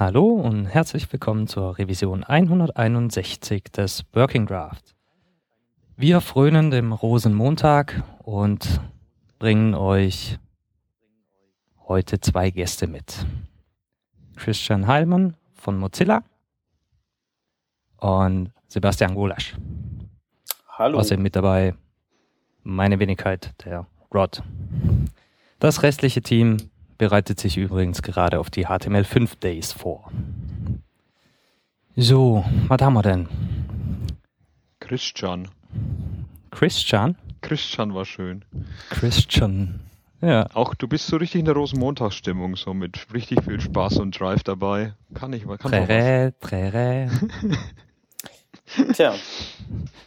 Hallo und herzlich willkommen zur Revision 161 des Working Draft. Wir frönen dem Rosenmontag und bringen euch heute zwei Gäste mit. Christian Heilmann von Mozilla und Sebastian Golasch. Hallo. Außerdem mit dabei meine Wenigkeit, der Rod. Das restliche Team bereitet sich übrigens gerade auf die HTML5 Days vor. So, was haben wir denn? Christian. Christian? Christian war schön. Christian. Ja. Auch du bist so richtig in der Rosenmontagsstimmung, so mit richtig viel Spaß und Drive dabei. Kann ich mal, kann Trärä, trärä. Tja.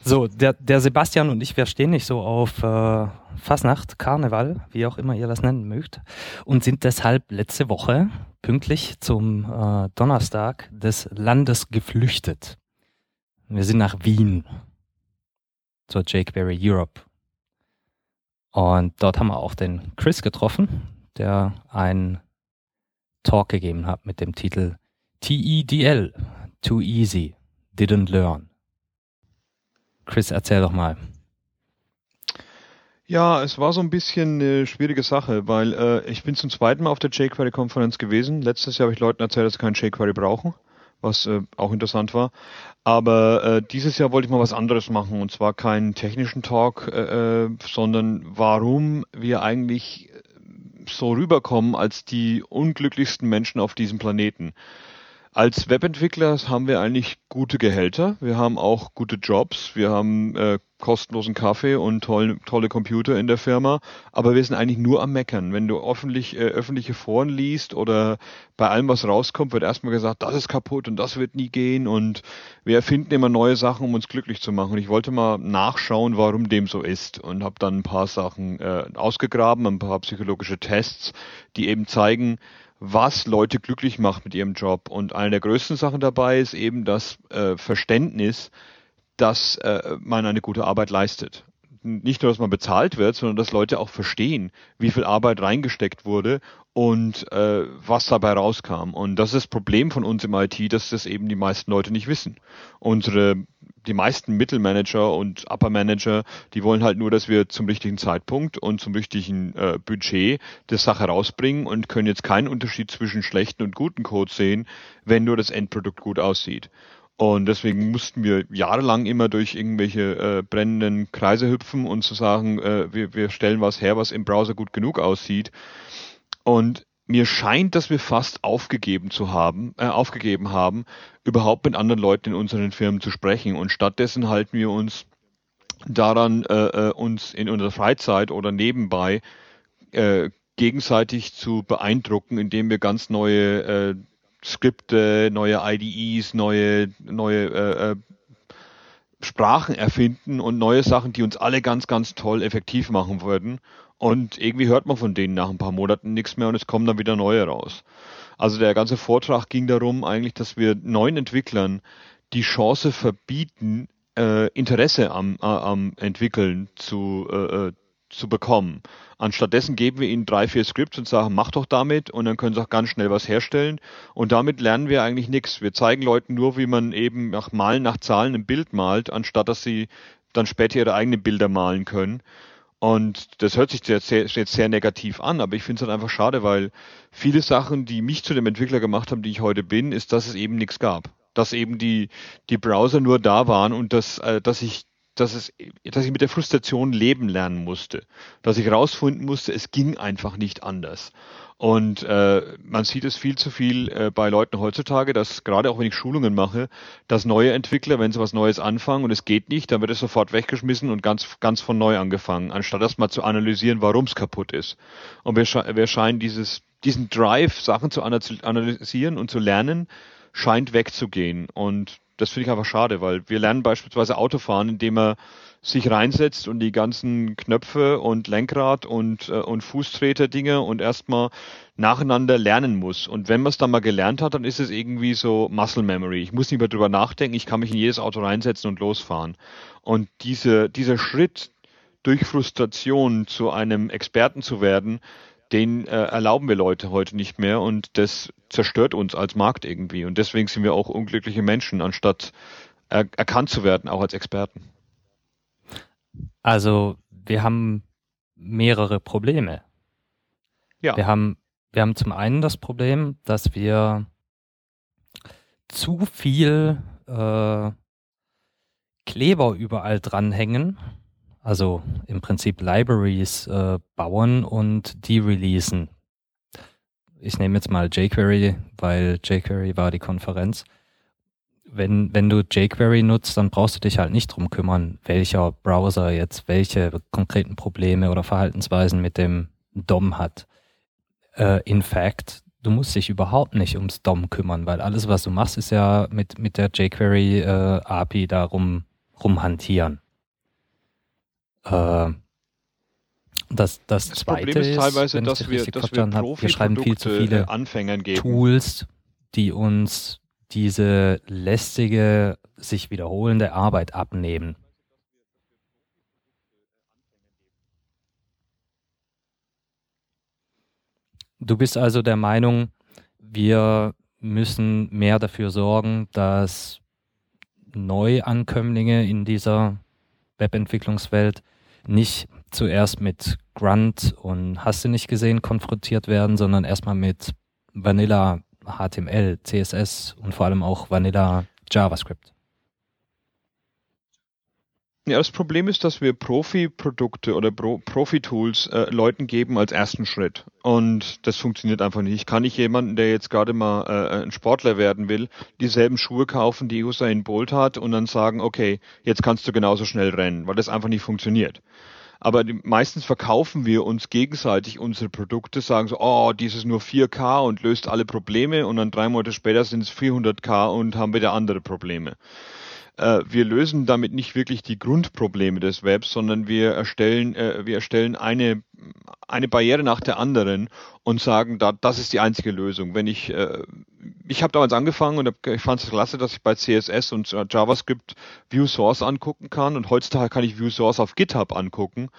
So, der, der Sebastian und ich, wir stehen nicht so auf äh, Fasnacht, Karneval, wie auch immer ihr das nennen mögt, und sind deshalb letzte Woche pünktlich zum äh, Donnerstag des Landes geflüchtet. Wir sind nach Wien zur Jakeberry Europe. Und dort haben wir auch den Chris getroffen, der einen Talk gegeben hat mit dem Titel TEDL, Too Easy, Didn't Learn. Chris, erzähl doch mal. Ja, es war so ein bisschen eine schwierige Sache, weil äh, ich bin zum zweiten Mal auf der jQuery-Konferenz gewesen. Letztes Jahr habe ich Leuten erzählt, dass sie kein jQuery brauchen, was äh, auch interessant war. Aber äh, dieses Jahr wollte ich mal was anderes machen und zwar keinen technischen Talk, äh, äh sondern warum wir eigentlich so rüberkommen als die unglücklichsten Menschen auf diesem Planeten. Als Webentwickler haben wir eigentlich gute Gehälter. Wir haben auch gute Jobs. Wir haben äh, kostenlosen Kaffee und toll, tolle Computer in der Firma. Aber wir sind eigentlich nur am Meckern. Wenn du öffentlich, äh, öffentliche Foren liest oder bei allem, was rauskommt, wird erstmal gesagt, das ist kaputt und das wird nie gehen. Und wir erfinden immer neue Sachen, um uns glücklich zu machen. Und ich wollte mal nachschauen, warum dem so ist. Und habe dann ein paar Sachen äh, ausgegraben, ein paar psychologische Tests, die eben zeigen, was Leute glücklich macht mit ihrem Job. Und eine der größten Sachen dabei ist eben das äh, Verständnis, dass äh, man eine gute Arbeit leistet. Nicht nur, dass man bezahlt wird, sondern dass Leute auch verstehen, wie viel Arbeit reingesteckt wurde und äh, was dabei rauskam. Und das ist das Problem von uns im IT, dass das eben die meisten Leute nicht wissen. Unsere die meisten Mittelmanager und Upper Manager, die wollen halt nur, dass wir zum richtigen Zeitpunkt und zum richtigen äh, Budget die Sache rausbringen und können jetzt keinen Unterschied zwischen schlechten und guten Code sehen, wenn nur das Endprodukt gut aussieht. Und deswegen mussten wir jahrelang immer durch irgendwelche äh, brennenden Kreise hüpfen und zu sagen, äh, wir, wir stellen was her, was im Browser gut genug aussieht. Und mir scheint, dass wir fast aufgegeben zu haben, äh, aufgegeben haben, überhaupt mit anderen Leuten in unseren Firmen zu sprechen. Und stattdessen halten wir uns daran, äh, äh, uns in unserer Freizeit oder nebenbei äh, gegenseitig zu beeindrucken, indem wir ganz neue äh, Skripte, neue IDEs, neue, neue äh, äh, Sprachen erfinden und neue Sachen, die uns alle ganz, ganz toll effektiv machen würden. Und irgendwie hört man von denen nach ein paar Monaten nichts mehr und es kommen dann wieder neue raus. Also der ganze Vortrag ging darum eigentlich, dass wir neuen Entwicklern die Chance verbieten, äh, Interesse am, äh, am Entwickeln zu, äh, äh, zu bekommen. Anstattdessen geben wir ihnen drei, vier Skripts und sagen, mach doch damit und dann können sie auch ganz schnell was herstellen. Und damit lernen wir eigentlich nichts. Wir zeigen Leuten nur, wie man eben nach Malen, nach Zahlen ein Bild malt, anstatt dass sie dann später ihre eigenen Bilder malen können. Und das hört sich jetzt sehr, sehr, sehr negativ an, aber ich finde es halt einfach schade, weil viele Sachen, die mich zu dem Entwickler gemacht haben, die ich heute bin, ist, dass es eben nichts gab. Dass eben die, die Browser nur da waren und dass, äh, dass ich dass es, dass ich mit der Frustration leben lernen musste, dass ich rausfinden musste, es ging einfach nicht anders. Und äh, man sieht es viel zu viel äh, bei Leuten heutzutage, dass gerade auch wenn ich Schulungen mache, dass neue Entwickler, wenn sie was Neues anfangen und es geht nicht, dann wird es sofort weggeschmissen und ganz, ganz von neu angefangen, anstatt erstmal zu analysieren, warum es kaputt ist. Und wir, sche wir scheinen dieses, diesen Drive, Sachen zu analysieren und zu lernen, scheint wegzugehen. Und das finde ich einfach schade, weil wir lernen beispielsweise Autofahren, indem er sich reinsetzt und die ganzen Knöpfe und Lenkrad und, äh, und Fußtreter-Dinge und erstmal nacheinander lernen muss. Und wenn man es dann mal gelernt hat, dann ist es irgendwie so Muscle Memory. Ich muss nicht mehr drüber nachdenken, ich kann mich in jedes Auto reinsetzen und losfahren. Und diese, dieser Schritt durch Frustration zu einem Experten zu werden, den äh, erlauben wir Leute heute nicht mehr und das zerstört uns als Markt irgendwie. Und deswegen sind wir auch unglückliche Menschen, anstatt er erkannt zu werden, auch als Experten. Also wir haben mehrere Probleme. Ja. Wir haben, wir haben zum einen das Problem, dass wir zu viel äh, Kleber überall dranhängen, also im Prinzip Libraries äh, bauen und die releasen. Ich nehme jetzt mal jQuery, weil jQuery war die Konferenz. Wenn, wenn du jQuery nutzt, dann brauchst du dich halt nicht drum kümmern, welcher Browser jetzt welche konkreten Probleme oder Verhaltensweisen mit dem DOM hat. Äh, in fact, du musst dich überhaupt nicht ums DOM kümmern, weil alles, was du machst, ist ja mit, mit der jQuery äh, API darum rumhantieren. Äh, das, das, das Problem ist teilweise, ist, dass, wir, dass wir, hab, wir schreiben viel zu viele Anfängern geben. Tools, die uns diese lästige, sich wiederholende Arbeit abnehmen. Du bist also der Meinung, wir müssen mehr dafür sorgen, dass Neuankömmlinge in dieser Webentwicklungswelt nicht zuerst mit Grunt und hast du nicht gesehen konfrontiert werden, sondern erstmal mit Vanilla HTML, CSS und vor allem auch Vanilla JavaScript. Ja, das Problem ist, dass wir Profi-Produkte oder Pro Profi-Tools äh, Leuten geben als ersten Schritt. Und das funktioniert einfach nicht. Ich kann nicht jemanden, der jetzt gerade mal äh, ein Sportler werden will, dieselben Schuhe kaufen, die Usain Bolt hat und dann sagen, okay, jetzt kannst du genauso schnell rennen, weil das einfach nicht funktioniert. Aber die, meistens verkaufen wir uns gegenseitig unsere Produkte, sagen so, oh, dieses nur 4K und löst alle Probleme und dann drei Monate später sind es 400K und haben wieder andere Probleme wir lösen damit nicht wirklich die Grundprobleme des Webs, sondern wir erstellen, äh, wir erstellen eine, eine Barriere nach der anderen und sagen, da, das ist die einzige Lösung. Wenn ich, äh, ich habe damals angefangen und ich fand es klasse, dass ich bei CSS und JavaScript View Source angucken kann und heutzutage kann ich View Source auf GitHub angucken.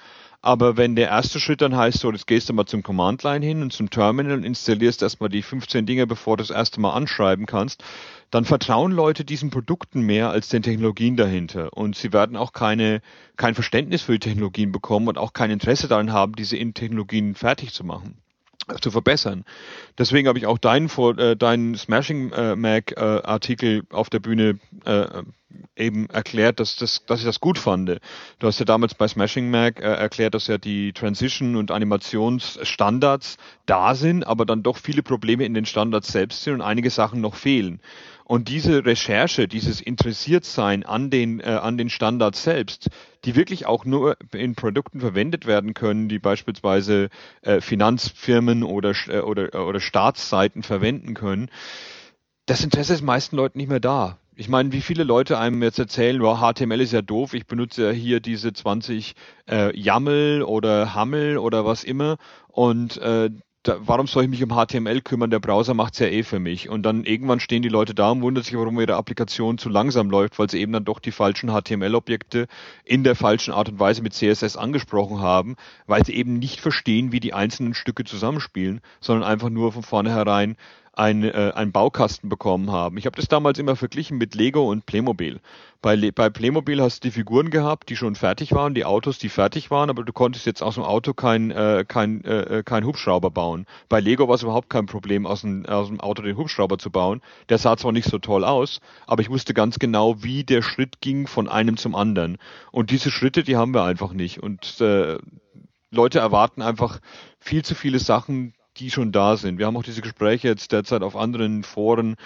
Aber wenn der erste Schritt dann heißt, so, jetzt gehst du mal zum Command Line hin und zum Terminal und installierst erstmal die 15 Dinge, bevor du das erste Mal anschreiben kannst, dann vertrauen Leute diesen Produkten mehr als den Technologien dahinter. Und sie werden auch keine, kein Verständnis für die Technologien bekommen und auch kein Interesse daran haben, diese Technologien fertig zu machen zu verbessern. Deswegen habe ich auch deinen, äh, deinen Smashing äh, Mac äh, Artikel auf der Bühne äh, eben erklärt, dass, das, dass ich das gut fand. Du hast ja damals bei Smashing Mac äh, erklärt, dass ja die Transition- und Animationsstandards da sind, aber dann doch viele Probleme in den Standards selbst sind und einige Sachen noch fehlen. Und diese Recherche, dieses Interessiertsein an den, äh, an den Standards selbst, die wirklich auch nur in Produkten verwendet werden können, die beispielsweise äh, Finanzfirmen oder, äh, oder, oder Staatsseiten verwenden können, das Interesse ist meisten Leuten nicht mehr da. Ich meine, wie viele Leute einem jetzt erzählen, wow, HTML ist ja doof, ich benutze ja hier diese 20 äh, YAML oder HAML oder was immer und äh, da, warum soll ich mich um HTML kümmern? Der Browser macht's ja eh für mich. Und dann irgendwann stehen die Leute da und wundern sich, warum ihre Applikation zu langsam läuft, weil sie eben dann doch die falschen HTML-Objekte in der falschen Art und Weise mit CSS angesprochen haben, weil sie eben nicht verstehen, wie die einzelnen Stücke zusammenspielen, sondern einfach nur von vornherein ein, äh, einen Baukasten bekommen haben. Ich habe das damals immer verglichen mit Lego und Playmobil. Bei, Le bei Playmobil hast du die Figuren gehabt, die schon fertig waren, die Autos, die fertig waren, aber du konntest jetzt aus dem Auto kein, äh, kein, äh, kein Hubschrauber bauen. Bei Lego war es überhaupt kein Problem, aus dem, aus dem Auto den Hubschrauber zu bauen. Der sah zwar nicht so toll aus, aber ich wusste ganz genau, wie der Schritt ging von einem zum anderen. Und diese Schritte, die haben wir einfach nicht. Und äh, Leute erwarten einfach viel zu viele Sachen, die schon da sind. Wir haben auch diese Gespräche jetzt derzeit auf anderen Foren.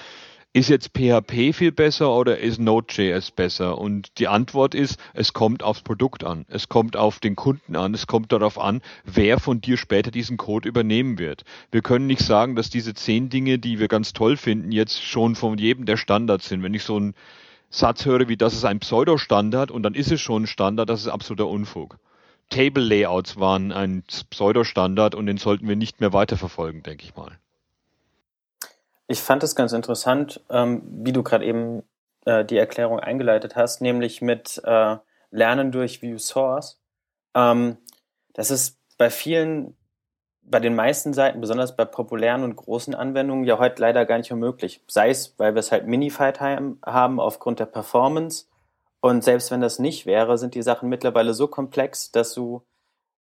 Ist jetzt PHP viel besser oder ist Node.js besser? Und die Antwort ist, es kommt aufs Produkt an. Es kommt auf den Kunden an. Es kommt darauf an, wer von dir später diesen Code übernehmen wird. Wir können nicht sagen, dass diese zehn Dinge, die wir ganz toll finden, jetzt schon von jedem der Standards sind. Wenn ich so einen Satz höre wie, das ist ein Pseudo-Standard und dann ist es schon ein Standard, das ist absoluter Unfug. Table Layouts waren ein Pseudostandard und den sollten wir nicht mehr weiterverfolgen, denke ich mal. Ich fand es ganz interessant, ähm, wie du gerade eben äh, die Erklärung eingeleitet hast, nämlich mit äh, Lernen durch View Source. Ähm, das ist bei vielen bei den meisten Seiten, besonders bei populären und großen Anwendungen, ja heute leider gar nicht mehr möglich. Sei es, weil wir es halt Minified haben aufgrund der Performance. Und selbst wenn das nicht wäre, sind die Sachen mittlerweile so komplex, dass du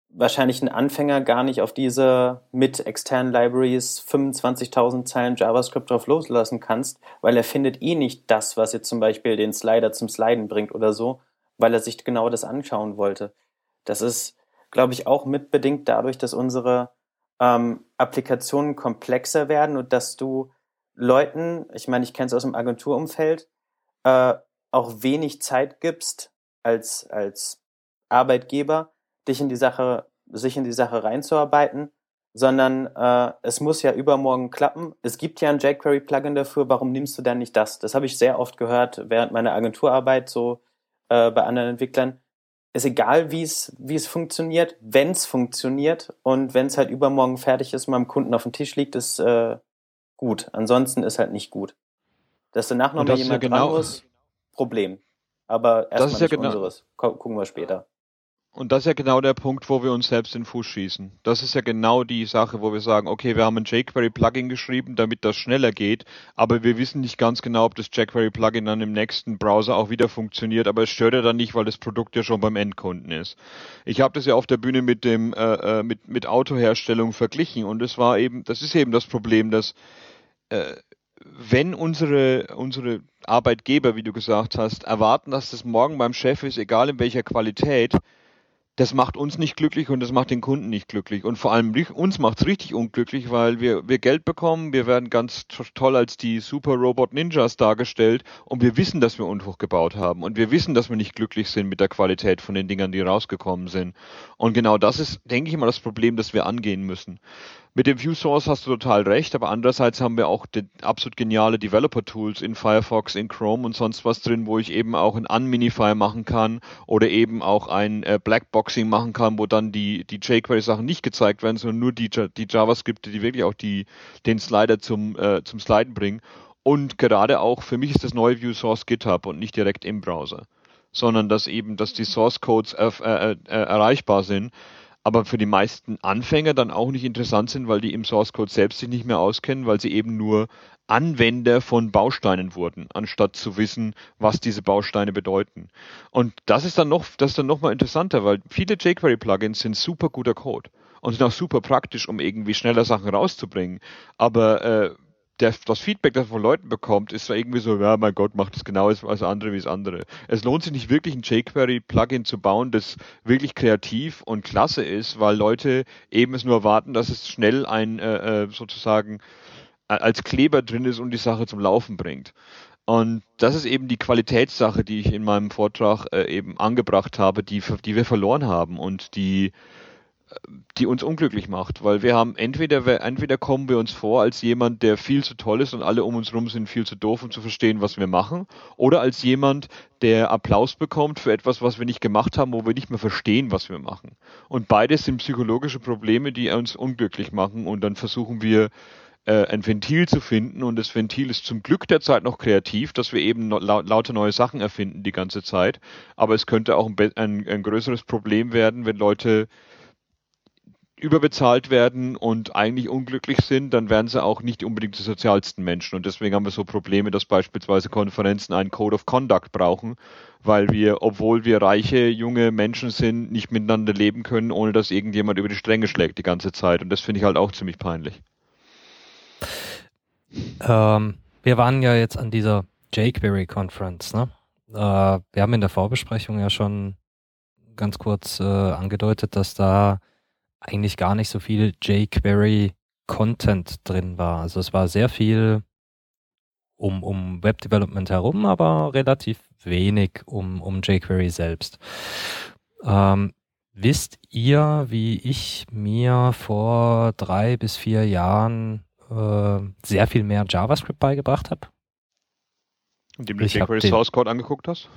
wahrscheinlich einen Anfänger gar nicht auf diese mit externen Libraries 25.000 Zeilen JavaScript drauf loslassen kannst, weil er findet eh nicht das, was jetzt zum Beispiel den Slider zum Sliden bringt oder so, weil er sich genau das anschauen wollte. Das ist, glaube ich, auch mitbedingt dadurch, dass unsere ähm, Applikationen komplexer werden und dass du Leuten, ich meine, ich kenne es aus dem Agenturumfeld, äh, auch wenig Zeit gibst als, als Arbeitgeber, dich in die Sache, sich in die Sache reinzuarbeiten, sondern äh, es muss ja übermorgen klappen. Es gibt ja ein jQuery-Plugin dafür, warum nimmst du denn nicht das? Das habe ich sehr oft gehört während meiner Agenturarbeit, so äh, bei anderen Entwicklern. Ist egal, wie es wie es funktioniert, wenn es funktioniert und wenn es halt übermorgen fertig ist, meinem Kunden auf dem Tisch liegt, ist äh, gut. Ansonsten ist halt nicht gut. Dass danach nochmal jemand ja genau, muss, Problem. Aber erstmal ja genau, unseres. Gucken wir später. Und das ist ja genau der Punkt, wo wir uns selbst in den Fuß schießen. Das ist ja genau die Sache, wo wir sagen, okay, wir haben ein jQuery-Plugin geschrieben, damit das schneller geht, aber wir wissen nicht ganz genau, ob das jQuery-Plugin dann im nächsten Browser auch wieder funktioniert, aber es stört ja dann nicht, weil das Produkt ja schon beim Endkunden ist. Ich habe das ja auf der Bühne mit dem äh, äh, mit, mit Autoherstellung verglichen und es war eben, das ist eben das Problem, dass äh, wenn unsere, unsere Arbeitgeber, wie du gesagt hast, erwarten, dass das morgen beim Chef ist, egal in welcher Qualität, das macht uns nicht glücklich und das macht den Kunden nicht glücklich. Und vor allem uns macht es richtig unglücklich, weil wir, wir Geld bekommen, wir werden ganz toll als die Super Robot Ninjas dargestellt und wir wissen, dass wir Unfug gebaut haben und wir wissen, dass wir nicht glücklich sind mit der Qualität von den Dingern, die rausgekommen sind. Und genau das ist, denke ich mal, das Problem, das wir angehen müssen. Mit dem View Source hast du total recht, aber andererseits haben wir auch absolut geniale Developer-Tools in Firefox, in Chrome und sonst was drin, wo ich eben auch ein Unminify machen kann oder eben auch ein äh, Blackboxing machen kann, wo dann die, die jQuery-Sachen nicht gezeigt werden, sondern nur die, die JavaScript, die wirklich auch die, den Slider zum, äh, zum Sliden bringen. Und gerade auch, für mich ist das neue View Source GitHub und nicht direkt im Browser, sondern dass eben, dass die Source Codes äh, äh, äh, erreichbar sind aber für die meisten Anfänger dann auch nicht interessant sind, weil die im Source Code selbst sich nicht mehr auskennen, weil sie eben nur Anwender von Bausteinen wurden, anstatt zu wissen, was diese Bausteine bedeuten. Und das ist dann noch, das ist dann noch mal interessanter, weil viele jQuery Plugins sind super guter Code und sind auch super praktisch, um irgendwie schneller Sachen rauszubringen. Aber äh, der, das Feedback, das man von Leuten bekommt, ist so irgendwie so, ja, mein Gott, macht das genau als andere wie das andere. Es lohnt sich nicht wirklich, ein jQuery-Plugin zu bauen, das wirklich kreativ und klasse ist, weil Leute eben es nur erwarten, dass es schnell ein, äh, äh sozusagen, äh, als Kleber drin ist und die Sache zum Laufen bringt. Und das ist eben die Qualitätssache, die ich in meinem Vortrag äh, eben angebracht habe, die, die wir verloren haben und die die uns unglücklich macht, weil wir haben entweder, entweder kommen wir uns vor als jemand, der viel zu toll ist und alle um uns herum sind viel zu doof, um zu verstehen, was wir machen, oder als jemand, der Applaus bekommt für etwas, was wir nicht gemacht haben, wo wir nicht mehr verstehen, was wir machen. Und beides sind psychologische Probleme, die uns unglücklich machen und dann versuchen wir, äh, ein Ventil zu finden und das Ventil ist zum Glück derzeit noch kreativ, dass wir eben lau lauter neue Sachen erfinden die ganze Zeit, aber es könnte auch ein, ein, ein größeres Problem werden, wenn Leute überbezahlt werden und eigentlich unglücklich sind, dann werden sie auch nicht unbedingt die sozialsten Menschen. Und deswegen haben wir so Probleme, dass beispielsweise Konferenzen einen Code of Conduct brauchen, weil wir, obwohl wir reiche, junge Menschen sind, nicht miteinander leben können, ohne dass irgendjemand über die Stränge schlägt die ganze Zeit. Und das finde ich halt auch ziemlich peinlich. Ähm, wir waren ja jetzt an dieser jQuery Conference, ne? Äh, wir haben in der Vorbesprechung ja schon ganz kurz äh, angedeutet, dass da eigentlich gar nicht so viel jQuery-Content drin war. Also es war sehr viel um, um Web-Development herum, aber relativ wenig um, um jQuery selbst. Ähm, wisst ihr, wie ich mir vor drei bis vier Jahren äh, sehr viel mehr JavaScript beigebracht habe? Indem du jQuery Source Code angeguckt hast?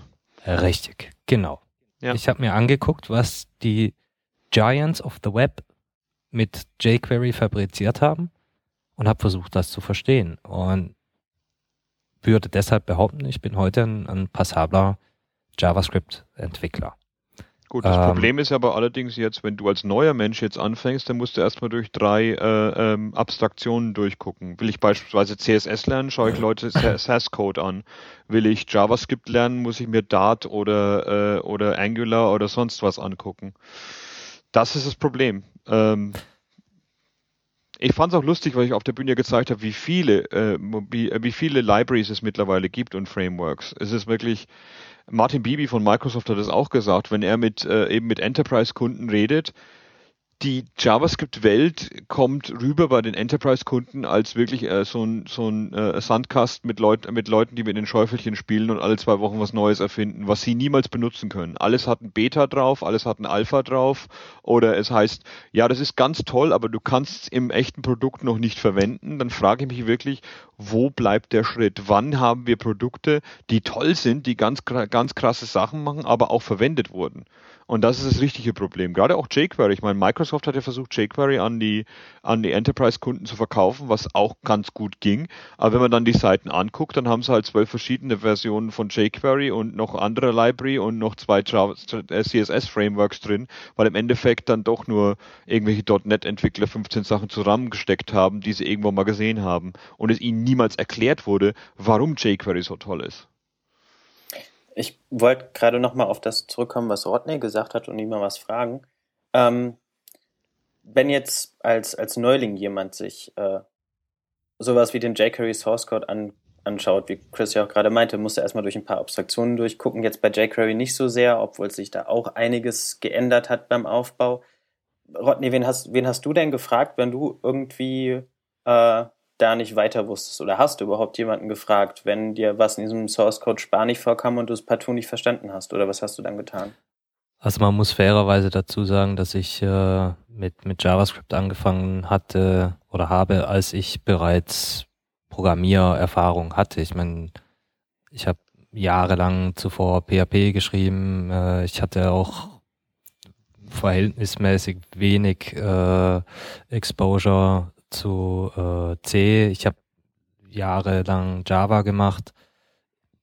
Richtig, genau. Ja. Ich habe mir angeguckt, was die Giants of the Web mit jQuery fabriziert haben und habe versucht, das zu verstehen. Und würde deshalb behaupten, ich bin heute ein, ein passabler JavaScript-Entwickler. Gut, das ähm, Problem ist aber allerdings jetzt, wenn du als neuer Mensch jetzt anfängst, dann musst du erstmal durch drei äh, ähm, Abstraktionen durchgucken. Will ich beispielsweise CSS lernen, schaue ich Leute SAS-Code an. Will ich JavaScript lernen, muss ich mir Dart oder, äh, oder Angular oder sonst was angucken. Das ist das Problem. Ähm, ich fand es auch lustig, weil ich auf der Bühne gezeigt habe, wie viele, äh, wie, wie viele Libraries es mittlerweile gibt und Frameworks. Es ist wirklich, Martin Bibi von Microsoft hat es auch gesagt, wenn er mit äh, eben mit Enterprise-Kunden redet, die JavaScript-Welt kommt rüber bei den Enterprise-Kunden als wirklich äh, so ein, so ein äh, Sandkasten mit, Leut mit Leuten, die mit den Schäufelchen spielen und alle zwei Wochen was Neues erfinden, was sie niemals benutzen können. Alles hat ein Beta drauf, alles hat ein Alpha drauf oder es heißt, ja, das ist ganz toll, aber du kannst es im echten Produkt noch nicht verwenden. Dann frage ich mich wirklich, wo bleibt der Schritt? Wann haben wir Produkte, die toll sind, die ganz, ganz krasse Sachen machen, aber auch verwendet wurden? Und das ist das richtige Problem. Gerade auch jQuery. Ich meine, Microsoft hat ja versucht, jQuery an die, an die Enterprise-Kunden zu verkaufen, was auch ganz gut ging. Aber wenn man dann die Seiten anguckt, dann haben sie halt zwölf verschiedene Versionen von jQuery und noch andere Library und noch zwei äh, CSS-Frameworks drin, weil im Endeffekt dann doch nur irgendwelche .NET-Entwickler 15 Sachen zusammengesteckt haben, die sie irgendwo mal gesehen haben und es ihnen niemals erklärt wurde, warum jQuery so toll ist. Ich wollte gerade noch mal auf das zurückkommen, was Rodney gesagt hat und ihn mal was fragen. Ähm, wenn jetzt als, als Neuling jemand sich äh, sowas wie den jQuery Source Code an, anschaut, wie Chris ja auch gerade meinte, muss er erstmal durch ein paar Abstraktionen durchgucken. Jetzt bei jQuery nicht so sehr, obwohl sich da auch einiges geändert hat beim Aufbau. Rodney, wen hast, wen hast du denn gefragt, wenn du irgendwie äh, da nicht weiter wusstest? Oder hast du überhaupt jemanden gefragt, wenn dir was in diesem Source Code spanisch vorkam und du es partout nicht verstanden hast? Oder was hast du dann getan? Also man muss fairerweise dazu sagen, dass ich äh, mit, mit JavaScript angefangen hatte oder habe, als ich bereits Programmiererfahrung hatte. Ich meine, ich habe jahrelang zuvor PHP geschrieben. Äh, ich hatte auch verhältnismäßig wenig äh, Exposure zu äh, C. Ich habe jahrelang Java gemacht.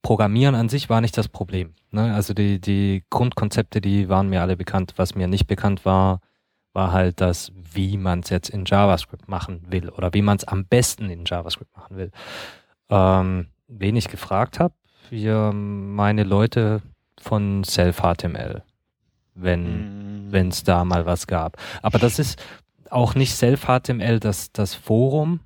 Programmieren an sich war nicht das Problem. Ne? Also die, die Grundkonzepte, die waren mir alle bekannt. Was mir nicht bekannt war, war halt das, wie man es jetzt in JavaScript machen will oder wie man es am besten in JavaScript machen will. Ähm, wen ich gefragt habe, wir meine Leute von Self-HTML, wenn mm. es da mal was gab. Aber das ist, auch nicht Self-HTML das, das Forum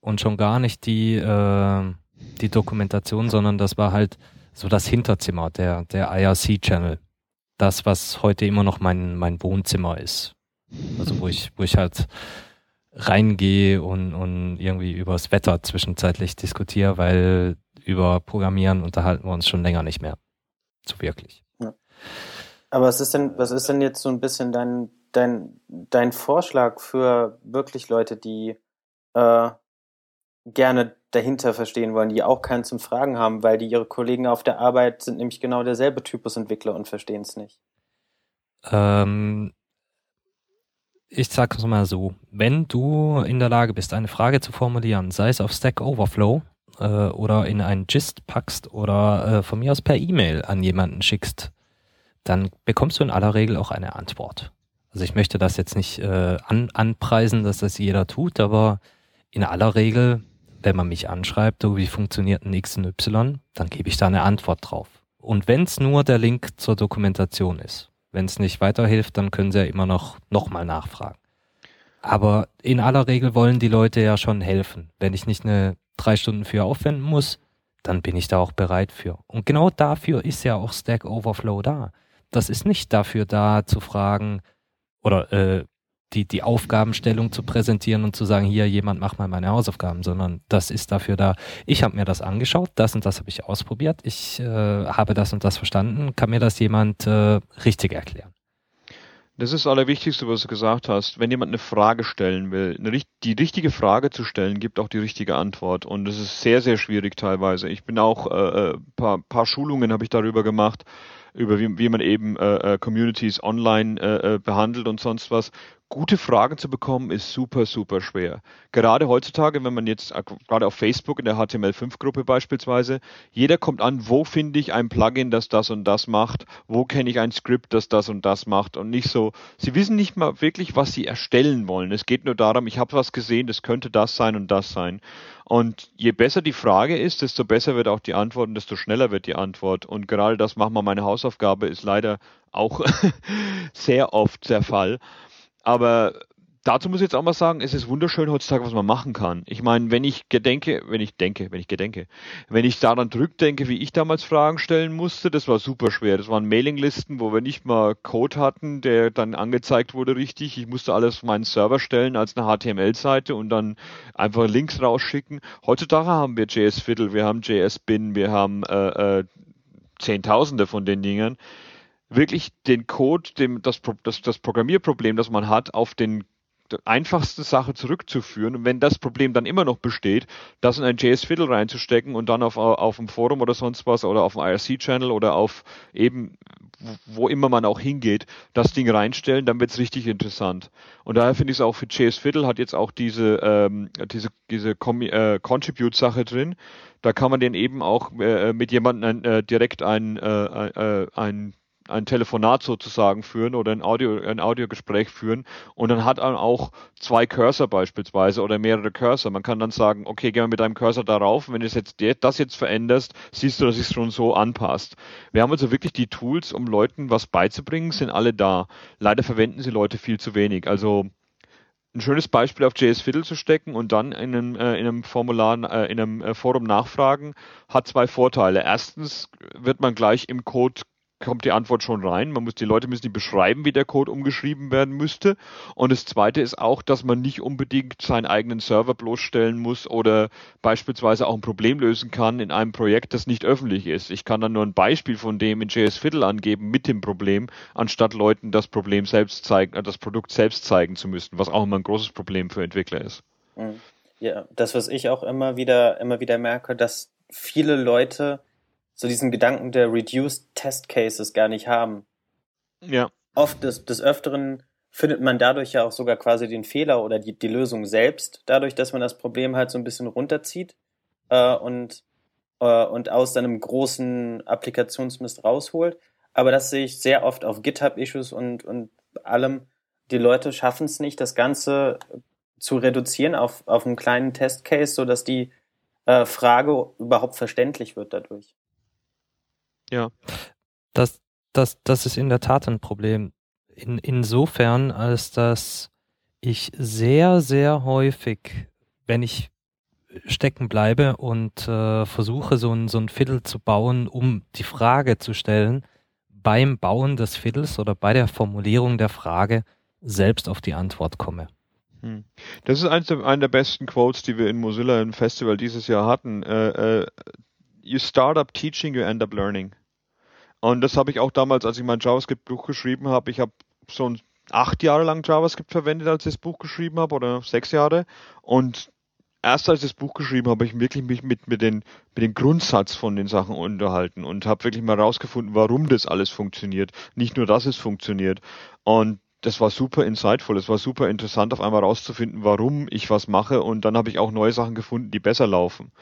und schon gar nicht die, äh, die Dokumentation, sondern das war halt so das Hinterzimmer, der, der IRC-Channel. Das, was heute immer noch mein, mein Wohnzimmer ist. Also wo ich, wo ich halt reingehe und, und irgendwie übers Wetter zwischenzeitlich diskutiere, weil über Programmieren unterhalten wir uns schon länger nicht mehr. So wirklich. Ja. Aber was ist denn, was ist denn jetzt so ein bisschen dein, dein, dein Vorschlag für wirklich Leute, die äh, gerne dahinter verstehen wollen, die auch keinen zum Fragen haben, weil die ihre Kollegen auf der Arbeit sind nämlich genau derselbe Typus Entwickler und verstehen es nicht? Ähm, ich sag's mal so, wenn du in der Lage bist, eine Frage zu formulieren, sei es auf Stack Overflow äh, oder in einen Gist packst oder äh, von mir aus per E-Mail an jemanden schickst, dann bekommst du in aller Regel auch eine Antwort. Also ich möchte das jetzt nicht äh, an, anpreisen, dass das jeder tut, aber in aller Regel, wenn man mich anschreibt, oh, wie funktioniert ein X und Y, dann gebe ich da eine Antwort drauf. Und wenn es nur der Link zur Dokumentation ist, wenn es nicht weiterhilft, dann können sie ja immer noch nochmal nachfragen. Aber in aller Regel wollen die Leute ja schon helfen. Wenn ich nicht eine drei Stunden für aufwenden muss, dann bin ich da auch bereit für. Und genau dafür ist ja auch Stack Overflow da. Das ist nicht dafür da zu fragen, oder äh, die, die Aufgabenstellung zu präsentieren und zu sagen, hier jemand mach mal meine Hausaufgaben, sondern das ist dafür da, ich habe mir das angeschaut, das und das habe ich ausprobiert, ich äh, habe das und das verstanden, kann mir das jemand äh, richtig erklären. Das ist das Allerwichtigste, was du gesagt hast. Wenn jemand eine Frage stellen will, eine, die richtige Frage zu stellen, gibt auch die richtige Antwort. Und das ist sehr, sehr schwierig teilweise. Ich bin auch, äh, äh paar, paar Schulungen habe ich darüber gemacht über wie, wie man eben äh, äh, Communities online äh, äh, behandelt und sonst was. Gute Fragen zu bekommen, ist super, super schwer. Gerade heutzutage, wenn man jetzt, äh, gerade auf Facebook in der HTML5-Gruppe beispielsweise, jeder kommt an, wo finde ich ein Plugin, das das und das macht, wo kenne ich ein Skript, das das und das macht und nicht so, sie wissen nicht mal wirklich, was sie erstellen wollen. Es geht nur darum, ich habe was gesehen, das könnte das sein und das sein. Und je besser die Frage ist, desto besser wird auch die Antwort und desto schneller wird die Antwort. Und gerade das machen wir meine Hausaufgabe ist leider auch sehr oft der Fall. Aber dazu muss ich jetzt auch mal sagen, es ist wunderschön heutzutage, was man machen kann. Ich meine, wenn ich gedenke, wenn ich denke, wenn ich gedenke, wenn ich daran zurückdenke, wie ich damals Fragen stellen musste, das war super schwer. Das waren Mailinglisten, wo wir nicht mal Code hatten, der dann angezeigt wurde richtig. Ich musste alles auf meinen Server stellen als eine HTML-Seite und dann einfach Links rausschicken. Heutzutage haben wir JS Fiddle, wir haben JS Bin, wir haben äh, äh, Zehntausende von den Dingen wirklich den Code, dem, das, das, das Programmierproblem, das man hat, auf den einfachste Sache zurückzuführen. Und wenn das Problem dann immer noch besteht, das in ein JS-Fiddle reinzustecken und dann auf, auf dem Forum oder sonst was oder auf dem IRC-Channel oder auf eben, wo immer man auch hingeht, das Ding reinstellen, dann wird es richtig interessant. Und daher finde ich es auch für JS-Fiddle hat jetzt auch diese, ähm, diese, diese äh, Contribute-Sache drin. Da kann man den eben auch äh, mit jemandem äh, direkt ein, äh, äh, ein ein Telefonat sozusagen führen oder ein Audio, ein Audiogespräch führen und dann hat man auch zwei Cursor beispielsweise oder mehrere Cursor. Man kann dann sagen, okay, geh mal mit deinem Cursor darauf, wenn du jetzt das jetzt veränderst, siehst du, dass es schon so anpasst. Wir haben also wirklich die Tools, um Leuten was beizubringen, sind alle da. Leider verwenden sie Leute viel zu wenig. Also ein schönes Beispiel auf JS Fiddle zu stecken und dann in einem, äh, in einem Formular, äh, in einem äh, Forum nachfragen, hat zwei Vorteile. Erstens wird man gleich im Code kommt die Antwort schon rein. Man muss, die Leute müssen die beschreiben, wie der Code umgeschrieben werden müsste. Und das zweite ist auch, dass man nicht unbedingt seinen eigenen Server bloßstellen muss oder beispielsweise auch ein Problem lösen kann in einem Projekt, das nicht öffentlich ist. Ich kann dann nur ein Beispiel von dem in JS Fiddle angeben mit dem Problem, anstatt Leuten das Problem selbst zeigen, äh, das Produkt selbst zeigen zu müssen, was auch immer ein großes Problem für Entwickler ist. Mhm. Ja, das, was ich auch immer wieder, immer wieder merke, dass viele Leute so diesen Gedanken der Reduced Test Cases gar nicht haben. Ja. Oft des, des Öfteren findet man dadurch ja auch sogar quasi den Fehler oder die, die Lösung selbst, dadurch, dass man das Problem halt so ein bisschen runterzieht äh, und, äh, und aus seinem großen Applikationsmist rausholt. Aber das sehe ich sehr oft auf GitHub-Issues und, und allem. Die Leute schaffen es nicht, das Ganze zu reduzieren auf, auf einen kleinen Testcase, sodass die äh, Frage überhaupt verständlich wird dadurch. Ja. Das, das, das ist in der Tat ein Problem. In, insofern, als dass ich sehr, sehr häufig, wenn ich stecken bleibe und äh, versuche, so ein, so ein Fiddle zu bauen, um die Frage zu stellen, beim Bauen des Fiddles oder bei der Formulierung der Frage selbst auf die Antwort komme. Hm. Das ist eines der, einer der besten Quotes, die wir in Mozilla im Festival dieses Jahr hatten. Äh, äh, you start up teaching, you end up learning. Und das habe ich auch damals, als ich mein JavaScript-Buch geschrieben habe. Ich habe so acht Jahre lang JavaScript verwendet, als ich das Buch geschrieben habe, oder sechs Jahre. Und erst als ich das Buch geschrieben habe, habe ich wirklich mich mit, mit, den, mit dem Grundsatz von den Sachen unterhalten und habe wirklich mal rausgefunden, warum das alles funktioniert. Nicht nur, dass es funktioniert. Und das war super insightful, es war super interessant, auf einmal rauszufinden, warum ich was mache. Und dann habe ich auch neue Sachen gefunden, die besser laufen.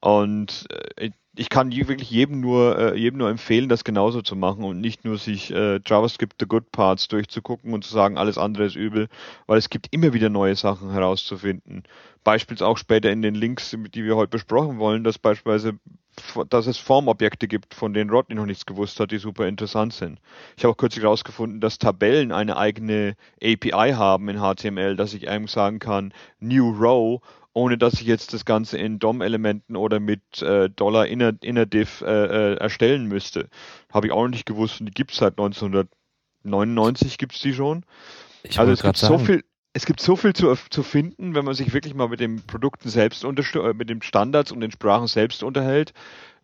Und äh, ich kann wirklich jedem nur, äh, jedem nur empfehlen, das genauso zu machen und nicht nur sich äh, JavaScript The Good Parts durchzugucken und zu sagen, alles andere ist übel, weil es gibt immer wieder neue Sachen herauszufinden. Beispielsweise auch später in den Links, die wir heute besprochen wollen, dass beispielsweise, dass es Formobjekte gibt, von denen Rodney noch nichts gewusst hat, die super interessant sind. Ich habe auch kürzlich herausgefunden, dass Tabellen eine eigene API haben in HTML, dass ich einem sagen kann, New Row ohne dass ich jetzt das Ganze in DOM-Elementen oder mit äh, Dollar inner, inner Div äh, äh, erstellen müsste. Habe ich auch noch nicht gewusst und die gibt es seit 1999 gibt es die schon. Ich also es gibt sagen. so viel, es gibt so viel zu, zu finden, wenn man sich wirklich mal mit den Produkten selbst äh, mit den Standards und den Sprachen selbst unterhält.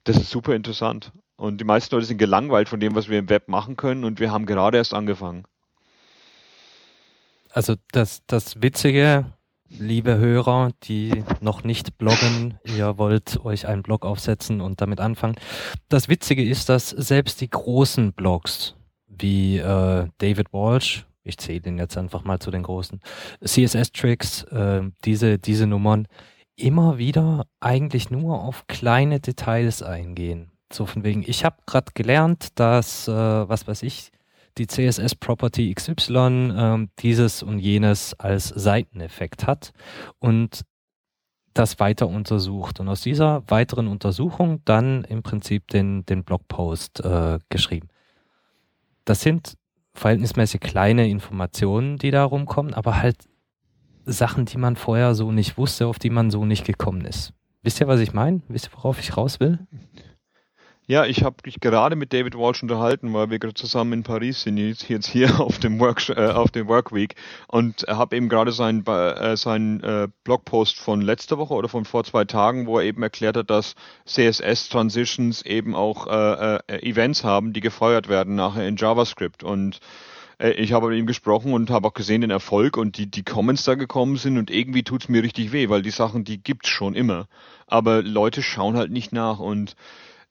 Das ist super interessant. Und die meisten Leute sind gelangweilt von dem, was wir im Web machen können und wir haben gerade erst angefangen. Also das, das Witzige liebe Hörer, die noch nicht bloggen, ihr wollt euch einen Blog aufsetzen und damit anfangen. Das Witzige ist, dass selbst die großen Blogs wie äh, David Walsh ich zähle den jetzt einfach mal zu den großen, CSS-Tricks, äh, diese, diese Nummern, immer wieder eigentlich nur auf kleine Details eingehen. So von wegen, ich habe gerade gelernt, dass, äh, was weiß ich, die CSS-Property XY äh, dieses und jenes als Seiteneffekt hat und das weiter untersucht und aus dieser weiteren Untersuchung dann im Prinzip den, den Blogpost äh, geschrieben. Das sind verhältnismäßig kleine Informationen, die da rumkommen, aber halt Sachen, die man vorher so nicht wusste, auf die man so nicht gekommen ist. Wisst ihr, was ich meine? Wisst ihr, worauf ich raus will? Ja, ich habe mich gerade mit David Walsh unterhalten, weil wir gerade zusammen in Paris sind, jetzt hier auf dem Work, äh, auf dem Workweek. Und habe eben gerade seinen, äh, seinen äh, Blogpost von letzter Woche oder von vor zwei Tagen, wo er eben erklärt hat, dass CSS Transitions eben auch äh, äh, Events haben, die gefeuert werden nachher in JavaScript. Und äh, ich habe mit ihm gesprochen und habe auch gesehen den Erfolg und die, die Comments da gekommen sind. Und irgendwie tut's mir richtig weh, weil die Sachen, die gibt's schon immer. Aber Leute schauen halt nicht nach. Und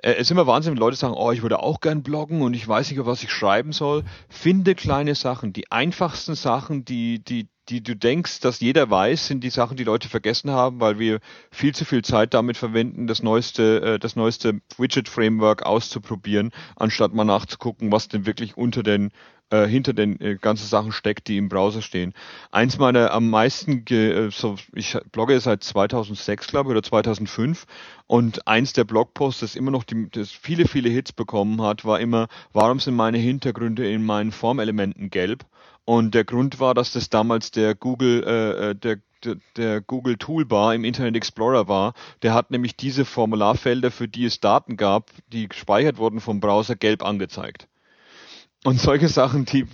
äh, es ist immer Wahnsinn, wenn Leute sagen, oh, ich würde auch gern bloggen und ich weiß nicht, was ich schreiben soll. Finde kleine Sachen, die einfachsten Sachen, die, die, die du denkst, dass jeder weiß, sind die Sachen, die Leute vergessen haben, weil wir viel zu viel Zeit damit verwenden, das neueste, äh, das neueste Widget-Framework auszuprobieren, anstatt mal nachzugucken, was denn wirklich unter den äh, hinter den äh, ganzen Sachen steckt, die im Browser stehen. Eins meiner am meisten, äh, so, ich blogge seit 2006, glaube ich, oder 2005 und eins der Blogposts, das immer noch die, das viele, viele Hits bekommen hat, war immer, warum sind meine Hintergründe in meinen Formelementen gelb? Und der Grund war, dass das damals der Google, äh, äh der der, Google Toolbar im Internet Explorer war. Der hat nämlich diese Formularfelder, für die es Daten gab, die gespeichert wurden vom Browser, gelb angezeigt. Und solche Sachen, die,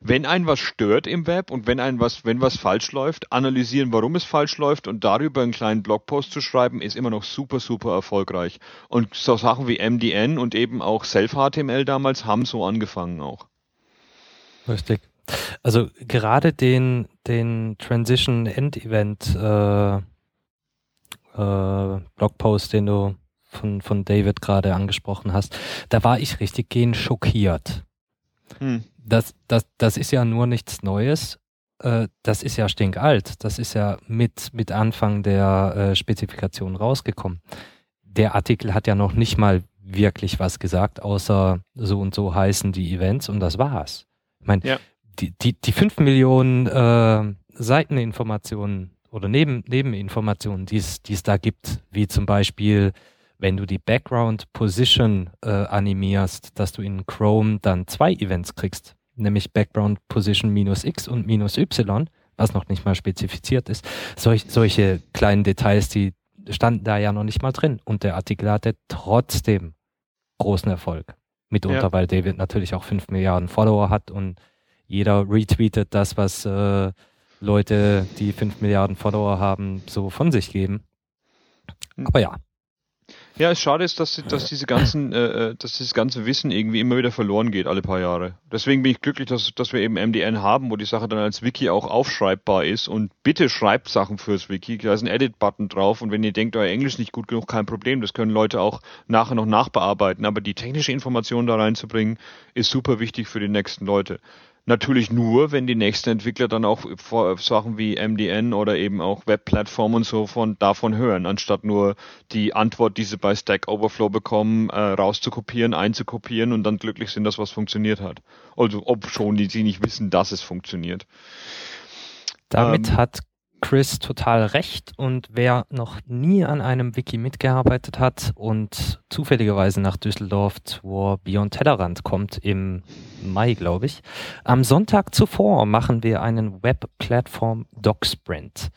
wenn ein was stört im Web und wenn ein was, wenn was falsch läuft, analysieren, warum es falsch läuft und darüber einen kleinen Blogpost zu schreiben, ist immer noch super, super erfolgreich. Und so Sachen wie MDN und eben auch Self-HTML damals haben so angefangen auch. Richtig. Also gerade den, den Transition End Event äh, äh, Blogpost, den du von, von David gerade angesprochen hast, da war ich richtig gehend schockiert hm. Das, das, das ist ja nur nichts Neues. Äh, das ist ja stinkalt. Das ist ja mit, mit Anfang der äh, Spezifikation rausgekommen. Der Artikel hat ja noch nicht mal wirklich was gesagt, außer so und so heißen die Events und das war's. Ich meine, ja. Die, die, die fünf Millionen äh, Seiteninformationen oder Neben, Nebeninformationen, die es da gibt, wie zum Beispiel wenn du die Background Position äh, animierst, dass du in Chrome dann zwei Events kriegst, nämlich Background Position minus X und minus Y, was noch nicht mal spezifiziert ist. Solch, solche kleinen Details, die standen da ja noch nicht mal drin. Und der Artikel hatte trotzdem großen Erfolg. Mitunter, ja. weil David natürlich auch fünf Milliarden Follower hat und jeder retweetet das, was äh, Leute, die fünf Milliarden Follower haben, so von sich geben. Hm. Aber ja, ja, es schade ist, dass, dass diese ganzen, äh, äh, dass dieses ganze Wissen irgendwie immer wieder verloren geht alle paar Jahre. Deswegen bin ich glücklich, dass, dass wir eben MDN haben, wo die Sache dann als Wiki auch aufschreibbar ist. Und bitte schreibt Sachen fürs Wiki. Da ist ein Edit-Button drauf. Und wenn ihr denkt, euer Englisch nicht gut genug, kein Problem. Das können Leute auch nachher noch nachbearbeiten. Aber die technische Information da reinzubringen, ist super wichtig für die nächsten Leute. Natürlich nur, wenn die nächsten Entwickler dann auch Sachen wie MDN oder eben auch Webplattformen und so von davon hören, anstatt nur die Antwort, die sie bei Stack Overflow bekommen, äh, rauszukopieren, einzukopieren und dann glücklich sind, dass was funktioniert hat. Also ob schon die sie nicht wissen, dass es funktioniert. Damit ähm, hat Chris total recht und wer noch nie an einem Wiki mitgearbeitet hat und zufälligerweise nach Düsseldorf zur Beyond Tellerrand kommt im Mai, glaube ich, am Sonntag zuvor machen wir einen Web-Plattform Doc Sprint.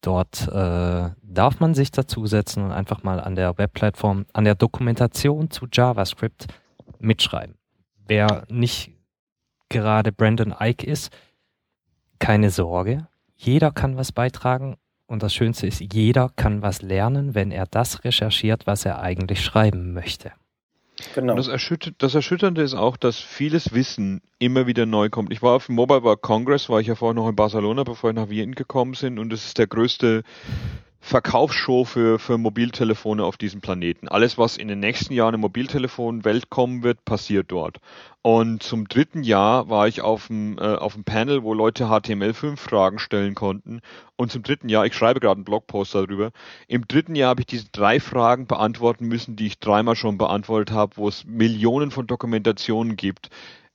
Dort äh, darf man sich dazusetzen und einfach mal an der Web-Plattform, an der Dokumentation zu JavaScript mitschreiben. Wer nicht gerade Brandon Ike ist, keine Sorge, jeder kann was beitragen und das Schönste ist, jeder kann was lernen, wenn er das recherchiert, was er eigentlich schreiben möchte. Genau. Das, Erschütter das Erschütternde ist auch, dass vieles Wissen immer wieder neu kommt. Ich war auf dem Mobile World Congress, war ich ja vorher noch in Barcelona, bevor wir nach Wien gekommen sind und es ist der größte Verkaufsshow für, für Mobiltelefone auf diesem Planeten. Alles, was in den nächsten Jahren in Mobiltelefonwelt kommen wird, passiert dort. Und zum dritten Jahr war ich auf dem, äh, auf dem Panel, wo Leute HTML5-Fragen stellen konnten. Und zum dritten Jahr, ich schreibe gerade einen Blogpost darüber, im dritten Jahr habe ich diese drei Fragen beantworten müssen, die ich dreimal schon beantwortet habe, wo es Millionen von Dokumentationen gibt.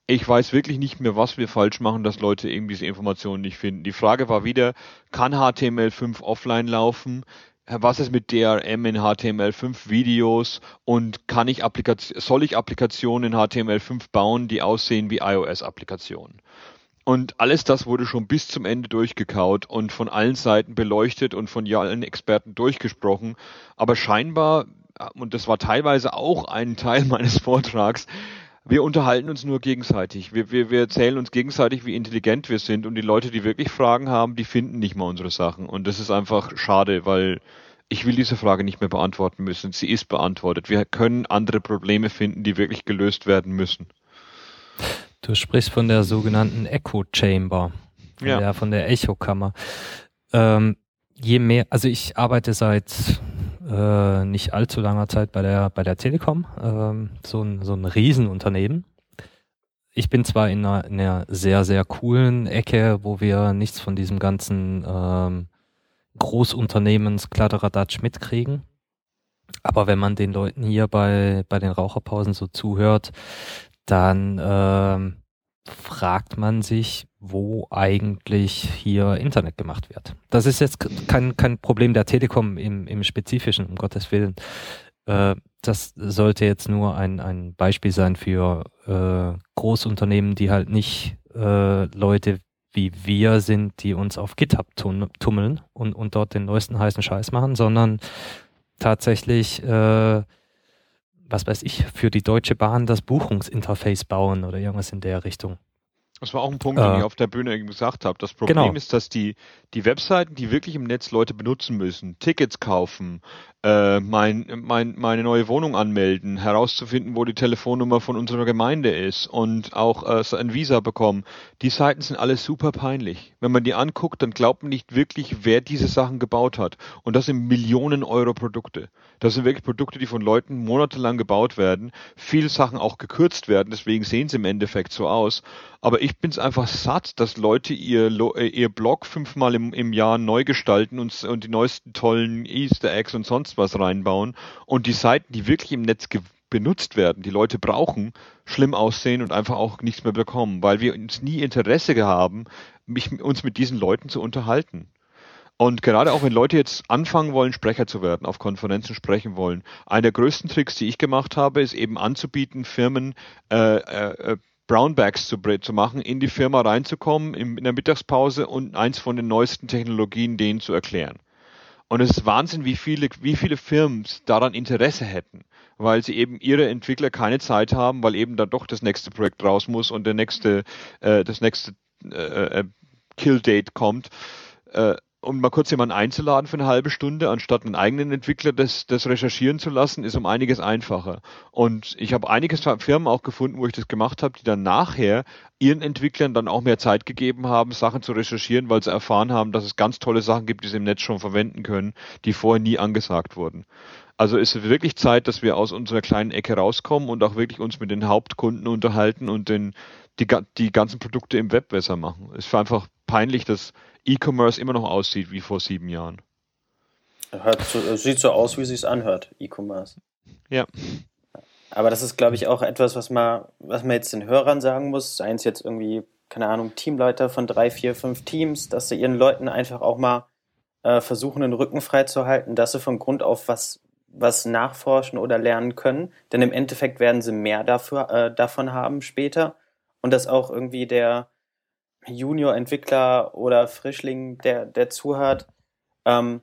Ich weiß wirklich nicht mehr, was wir falsch machen, dass Leute eben diese Informationen nicht finden. Die Frage war wieder, kann HTML5 offline laufen? was ist mit DRM in HTML5 Videos und kann ich Applikation, soll ich Applikationen in HTML5 bauen, die aussehen wie iOS-Applikationen? Und alles das wurde schon bis zum Ende durchgekaut und von allen Seiten beleuchtet und von allen Experten durchgesprochen. Aber scheinbar, und das war teilweise auch ein Teil meines Vortrags, wir unterhalten uns nur gegenseitig. Wir, wir, wir erzählen uns gegenseitig, wie intelligent wir sind und die Leute, die wirklich Fragen haben, die finden nicht mal unsere Sachen. Und das ist einfach schade, weil ich will diese Frage nicht mehr beantworten müssen. Sie ist beantwortet. Wir können andere Probleme finden, die wirklich gelöst werden müssen. Du sprichst von der sogenannten Echo Chamber, von, ja. der, von der Echokammer. Ähm, je mehr, also ich arbeite seit äh, nicht allzu langer Zeit bei der, bei der Telekom, ähm, so, ein, so ein Riesenunternehmen. Ich bin zwar in einer, in einer sehr, sehr coolen Ecke, wo wir nichts von diesem ganzen ähm, Großunternehmens Kladderadatsch mitkriegen. Aber wenn man den Leuten hier bei, bei den Raucherpausen so zuhört, dann ähm, fragt man sich, wo eigentlich hier Internet gemacht wird. Das ist jetzt kein, kein Problem der Telekom im, im Spezifischen, um Gottes Willen. Äh, das sollte jetzt nur ein, ein Beispiel sein für äh, Großunternehmen, die halt nicht äh, Leute wie wir sind, die uns auf GitHub tummeln und, und dort den neuesten heißen Scheiß machen, sondern tatsächlich äh, was weiß ich, für die Deutsche Bahn das Buchungsinterface bauen oder irgendwas in der Richtung. Das war auch ein Punkt, den äh, ich auf der Bühne gesagt habe. Das Problem genau. ist, dass die, die Webseiten, die wirklich im Netz Leute benutzen müssen, Tickets kaufen, äh, mein, mein, meine neue Wohnung anmelden, herauszufinden, wo die Telefonnummer von unserer Gemeinde ist und auch äh, ein Visa bekommen. Die Seiten sind alles super peinlich. Wenn man die anguckt, dann glaubt man nicht wirklich, wer diese Sachen gebaut hat. Und das sind Millionen Euro Produkte. Das sind wirklich Produkte, die von Leuten monatelang gebaut werden, viele Sachen auch gekürzt werden, deswegen sehen sie im Endeffekt so aus. Aber ich bin es einfach satt, dass Leute ihr, äh, ihr Blog fünfmal im, im Jahr neu gestalten und, und die neuesten tollen Easter Eggs und sonst was reinbauen und die Seiten, die wirklich im Netz benutzt werden, die Leute brauchen, schlimm aussehen und einfach auch nichts mehr bekommen, weil wir uns nie Interesse haben, mich, uns mit diesen Leuten zu unterhalten. Und gerade auch wenn Leute jetzt anfangen wollen, Sprecher zu werden, auf Konferenzen sprechen wollen, einer der größten Tricks, die ich gemacht habe, ist eben anzubieten, Firmen äh, äh, Brownbacks zu, zu machen, in die Firma reinzukommen, in, in der Mittagspause und eins von den neuesten Technologien denen zu erklären. Und es ist Wahnsinn, wie viele, wie viele Firmen daran Interesse hätten, weil sie eben ihre Entwickler keine Zeit haben, weil eben dann doch das nächste Projekt raus muss und der nächste, äh, das nächste äh, äh Kill-Date kommt. Äh, um mal kurz jemanden einzuladen für eine halbe Stunde, anstatt einen eigenen Entwickler das, das recherchieren zu lassen, ist um einiges einfacher. Und ich habe einige Firmen auch gefunden, wo ich das gemacht habe, die dann nachher ihren Entwicklern dann auch mehr Zeit gegeben haben, Sachen zu recherchieren, weil sie erfahren haben, dass es ganz tolle Sachen gibt, die sie im Netz schon verwenden können, die vorher nie angesagt wurden. Also ist es wirklich Zeit, dass wir aus unserer kleinen Ecke rauskommen und auch wirklich uns mit den Hauptkunden unterhalten und den, die, die ganzen Produkte im Web besser machen. Es ist einfach peinlich, dass E-Commerce immer noch aussieht wie vor sieben Jahren. So, sieht so aus, wie es sich anhört, E-Commerce. Ja. Aber das ist, glaube ich, auch etwas, was man, was man jetzt den Hörern sagen muss. Seien es jetzt irgendwie, keine Ahnung, Teamleiter von drei, vier, fünf Teams, dass sie ihren Leuten einfach auch mal äh, versuchen, den Rücken frei zu halten, dass sie von Grund auf was, was nachforschen oder lernen können. Denn im Endeffekt werden sie mehr dafür, äh, davon haben später. Und dass auch irgendwie der, Junior-Entwickler oder Frischling, der, der zuhört, ähm,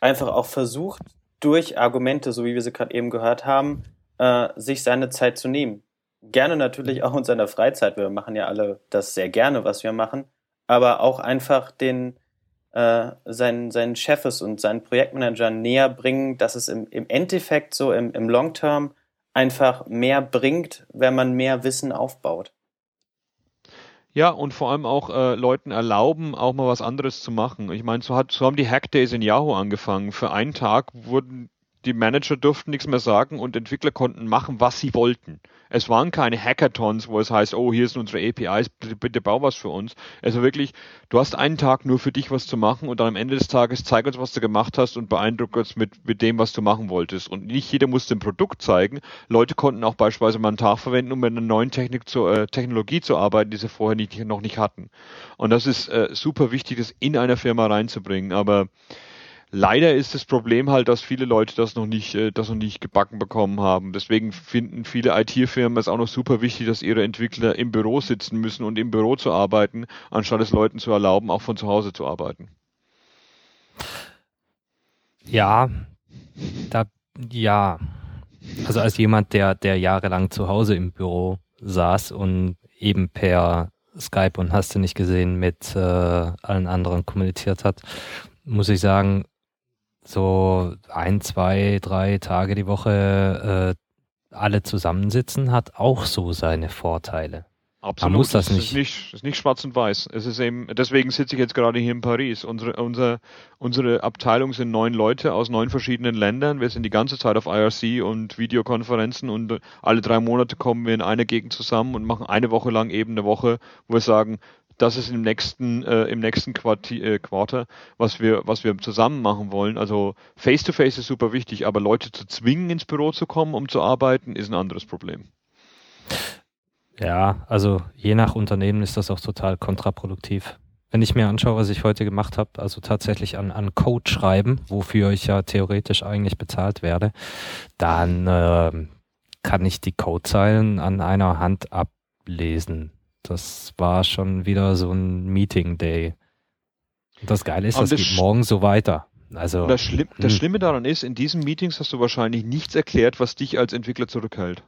einfach auch versucht, durch Argumente, so wie wir sie gerade eben gehört haben, äh, sich seine Zeit zu nehmen. Gerne natürlich auch in seiner Freizeit. Wir machen ja alle das sehr gerne, was wir machen, aber auch einfach den äh, seinen, seinen Chefs und seinen Projektmanagern näher bringen, dass es im, im Endeffekt so im, im Long Term einfach mehr bringt, wenn man mehr Wissen aufbaut. Ja, und vor allem auch äh, Leuten erlauben, auch mal was anderes zu machen. Ich meine, so, hat, so haben die Hackdays in Yahoo angefangen. Für einen Tag wurden die Manager durften nichts mehr sagen und Entwickler konnten machen, was sie wollten. Es waren keine Hackathons, wo es heißt, oh, hier sind unsere APIs, bitte, bitte bau was für uns. Also wirklich, du hast einen Tag nur für dich was zu machen und dann am Ende des Tages zeig uns, was du gemacht hast und beeindruck uns mit, mit dem, was du machen wolltest. Und nicht jeder musste ein Produkt zeigen. Leute konnten auch beispielsweise mal einen Tag verwenden, um mit einer neuen Technik zu, äh, Technologie zu arbeiten, die sie vorher nicht, noch nicht hatten. Und das ist äh, super wichtig, das in einer Firma reinzubringen. Aber Leider ist das Problem halt, dass viele Leute das noch nicht, äh, das noch nicht gebacken bekommen haben. Deswegen finden viele IT-Firmen es auch noch super wichtig, dass ihre Entwickler im Büro sitzen müssen und im Büro zu arbeiten, anstatt es Leuten zu erlauben, auch von zu Hause zu arbeiten. Ja, da, ja. Also als jemand, der, der jahrelang zu Hause im Büro saß und eben per Skype und hast du nicht gesehen mit äh, allen anderen kommuniziert hat, muss ich sagen, so ein, zwei, drei Tage die Woche äh, alle zusammensitzen, hat auch so seine Vorteile. Absolut. Man muss das nicht. Es ist nicht, ist nicht schwarz und weiß. Es ist eben, deswegen sitze ich jetzt gerade hier in Paris. Unsere, unsere, unsere Abteilung sind neun Leute aus neun verschiedenen Ländern. Wir sind die ganze Zeit auf IRC und Videokonferenzen und alle drei Monate kommen wir in eine Gegend zusammen und machen eine Woche lang eben eine Woche, wo wir sagen, das ist im nächsten, äh, im nächsten Quarti äh, Quarter, was wir, was wir zusammen machen wollen. Also Face-to-Face -face ist super wichtig, aber Leute zu zwingen, ins Büro zu kommen, um zu arbeiten, ist ein anderes Problem. Ja, also je nach Unternehmen ist das auch total kontraproduktiv. Wenn ich mir anschaue, was ich heute gemacht habe, also tatsächlich an, an Code schreiben, wofür ich ja theoretisch eigentlich bezahlt werde, dann äh, kann ich die Codezeilen an einer Hand ablesen das war schon wieder so ein Meeting-Day. Das Geile ist, das, das geht morgen so weiter. Also, das, Schlimm, das hm. Schlimme daran ist, in diesen Meetings hast du wahrscheinlich nichts erklärt, was dich als Entwickler zurückhält.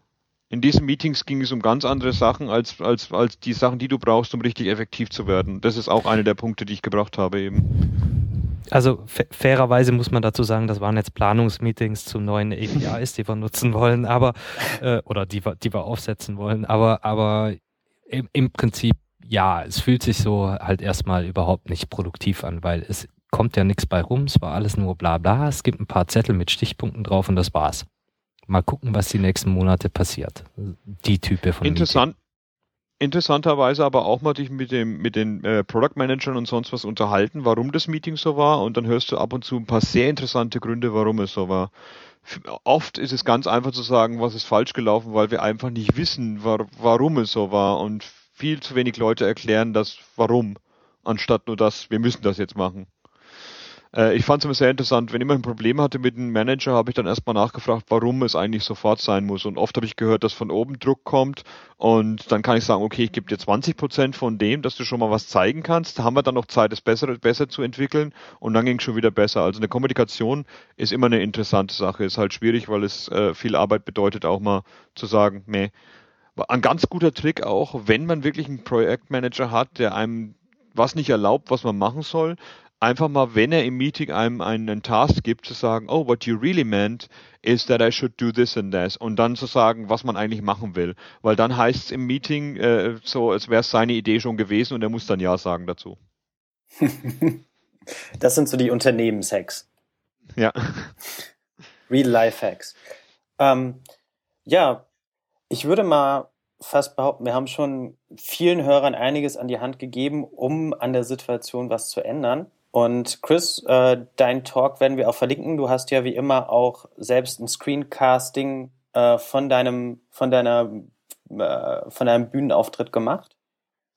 In diesen Meetings ging es um ganz andere Sachen als, als, als die Sachen, die du brauchst, um richtig effektiv zu werden. Das ist auch einer der Punkte, die ich gebracht habe eben. Also fairerweise muss man dazu sagen, das waren jetzt Planungsmeetings zu neuen APIs, die wir nutzen wollen, aber äh, oder die wir, die wir aufsetzen wollen. Aber, aber im, im Prinzip ja, es fühlt sich so halt erstmal überhaupt nicht produktiv an, weil es kommt ja nichts bei rum, es war alles nur bla bla, es gibt ein paar Zettel mit Stichpunkten drauf und das war's. Mal gucken, was die nächsten Monate passiert. Die Type von Interessant. Meeting. Interessanterweise aber auch mal dich mit dem mit den äh, Product Managern und sonst was unterhalten, warum das Meeting so war und dann hörst du ab und zu ein paar sehr interessante Gründe, warum es so war oft ist es ganz einfach zu sagen, was ist falsch gelaufen, weil wir einfach nicht wissen, war, warum es so war und viel zu wenig Leute erklären das Warum, anstatt nur das, wir müssen das jetzt machen. Äh, ich fand es immer sehr interessant, wenn ich immer ein Problem hatte mit einem Manager, habe ich dann erstmal nachgefragt, warum es eigentlich sofort sein muss. Und oft habe ich gehört, dass von oben Druck kommt und dann kann ich sagen, okay, ich gebe dir 20 Prozent von dem, dass du schon mal was zeigen kannst. Da haben wir dann noch Zeit, es besser, besser zu entwickeln und dann ging es schon wieder besser. Also eine Kommunikation ist immer eine interessante Sache. Ist halt schwierig, weil es äh, viel Arbeit bedeutet, auch mal zu sagen, nee. Ein ganz guter Trick auch, wenn man wirklich einen Projektmanager hat, der einem was nicht erlaubt, was man machen soll, einfach mal, wenn er im Meeting einem einen Task gibt, zu sagen, oh, what you really meant is that I should do this and this und dann zu sagen, was man eigentlich machen will, weil dann heißt es im Meeting äh, so, als wäre es seine Idee schon gewesen und er muss dann ja sagen dazu. das sind so die Unternehmenshacks. Ja. Real-Life-Hacks. Ähm, ja, ich würde mal fast behaupten, wir haben schon vielen Hörern einiges an die Hand gegeben, um an der Situation was zu ändern. Und Chris, äh, dein Talk werden wir auch verlinken. Du hast ja wie immer auch selbst ein Screencasting äh, von deinem, von deiner, äh, von deinem Bühnenauftritt gemacht.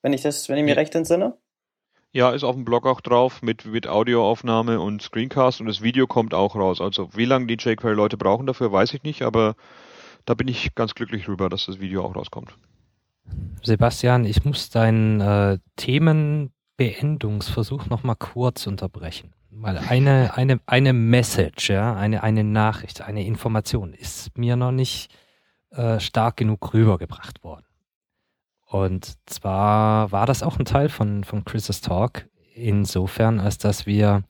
Wenn ich das, wenn ich mir ja. recht entsinne. Ja, ist auf dem Blog auch drauf mit, mit Audioaufnahme und Screencast und das Video kommt auch raus. Also wie lange die jQuery-Leute brauchen dafür, weiß ich nicht, aber da bin ich ganz glücklich drüber, dass das Video auch rauskommt. Sebastian, ich muss deinen äh, Themen Beendungsversuch noch mal kurz unterbrechen. Weil eine, eine, eine Message, ja, eine, eine Nachricht, eine Information ist mir noch nicht äh, stark genug rübergebracht worden. Und zwar war das auch ein Teil von, von Chris' Talk, insofern, als dass wir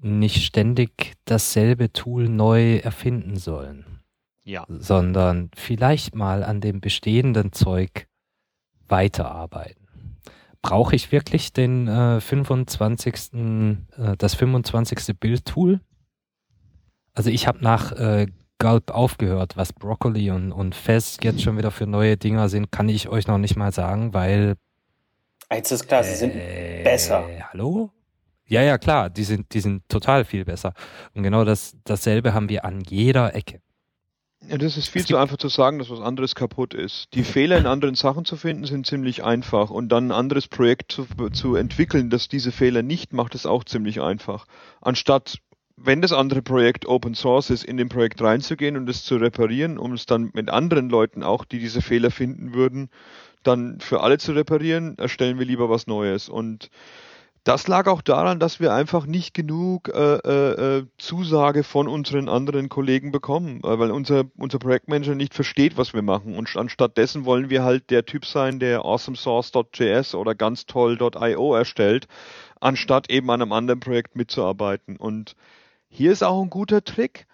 nicht ständig dasselbe Tool neu erfinden sollen. Ja. Sondern vielleicht mal an dem bestehenden Zeug weiterarbeiten. Brauche ich wirklich den äh, 25. Äh, das 25. Bildtool? Also ich habe nach äh, Gulp aufgehört, was Broccoli und, und Fez jetzt schon wieder für neue Dinger sind, kann ich euch noch nicht mal sagen, weil. Eins ist klar, sie sind äh, besser. Hallo? Ja, ja, klar, die sind, die sind total viel besser. Und genau das, dasselbe haben wir an jeder Ecke. Ja, das ist viel zu einfach zu sagen, dass was anderes kaputt ist. Die Fehler in anderen Sachen zu finden, sind ziemlich einfach. Und dann ein anderes Projekt zu, zu entwickeln, das diese Fehler nicht macht, ist auch ziemlich einfach. Anstatt, wenn das andere Projekt Open Source ist, in dem Projekt reinzugehen und es zu reparieren, um es dann mit anderen Leuten auch, die diese Fehler finden würden, dann für alle zu reparieren, erstellen wir lieber was Neues. Und das lag auch daran, dass wir einfach nicht genug äh, äh, äh Zusage von unseren anderen Kollegen bekommen, äh, weil unser, unser Projektmanager nicht versteht, was wir machen. Und anstattdessen wollen wir halt der Typ sein, der awesomesource.js oder ganz toll.io erstellt, anstatt eben an einem anderen Projekt mitzuarbeiten. Und hier ist auch ein guter Trick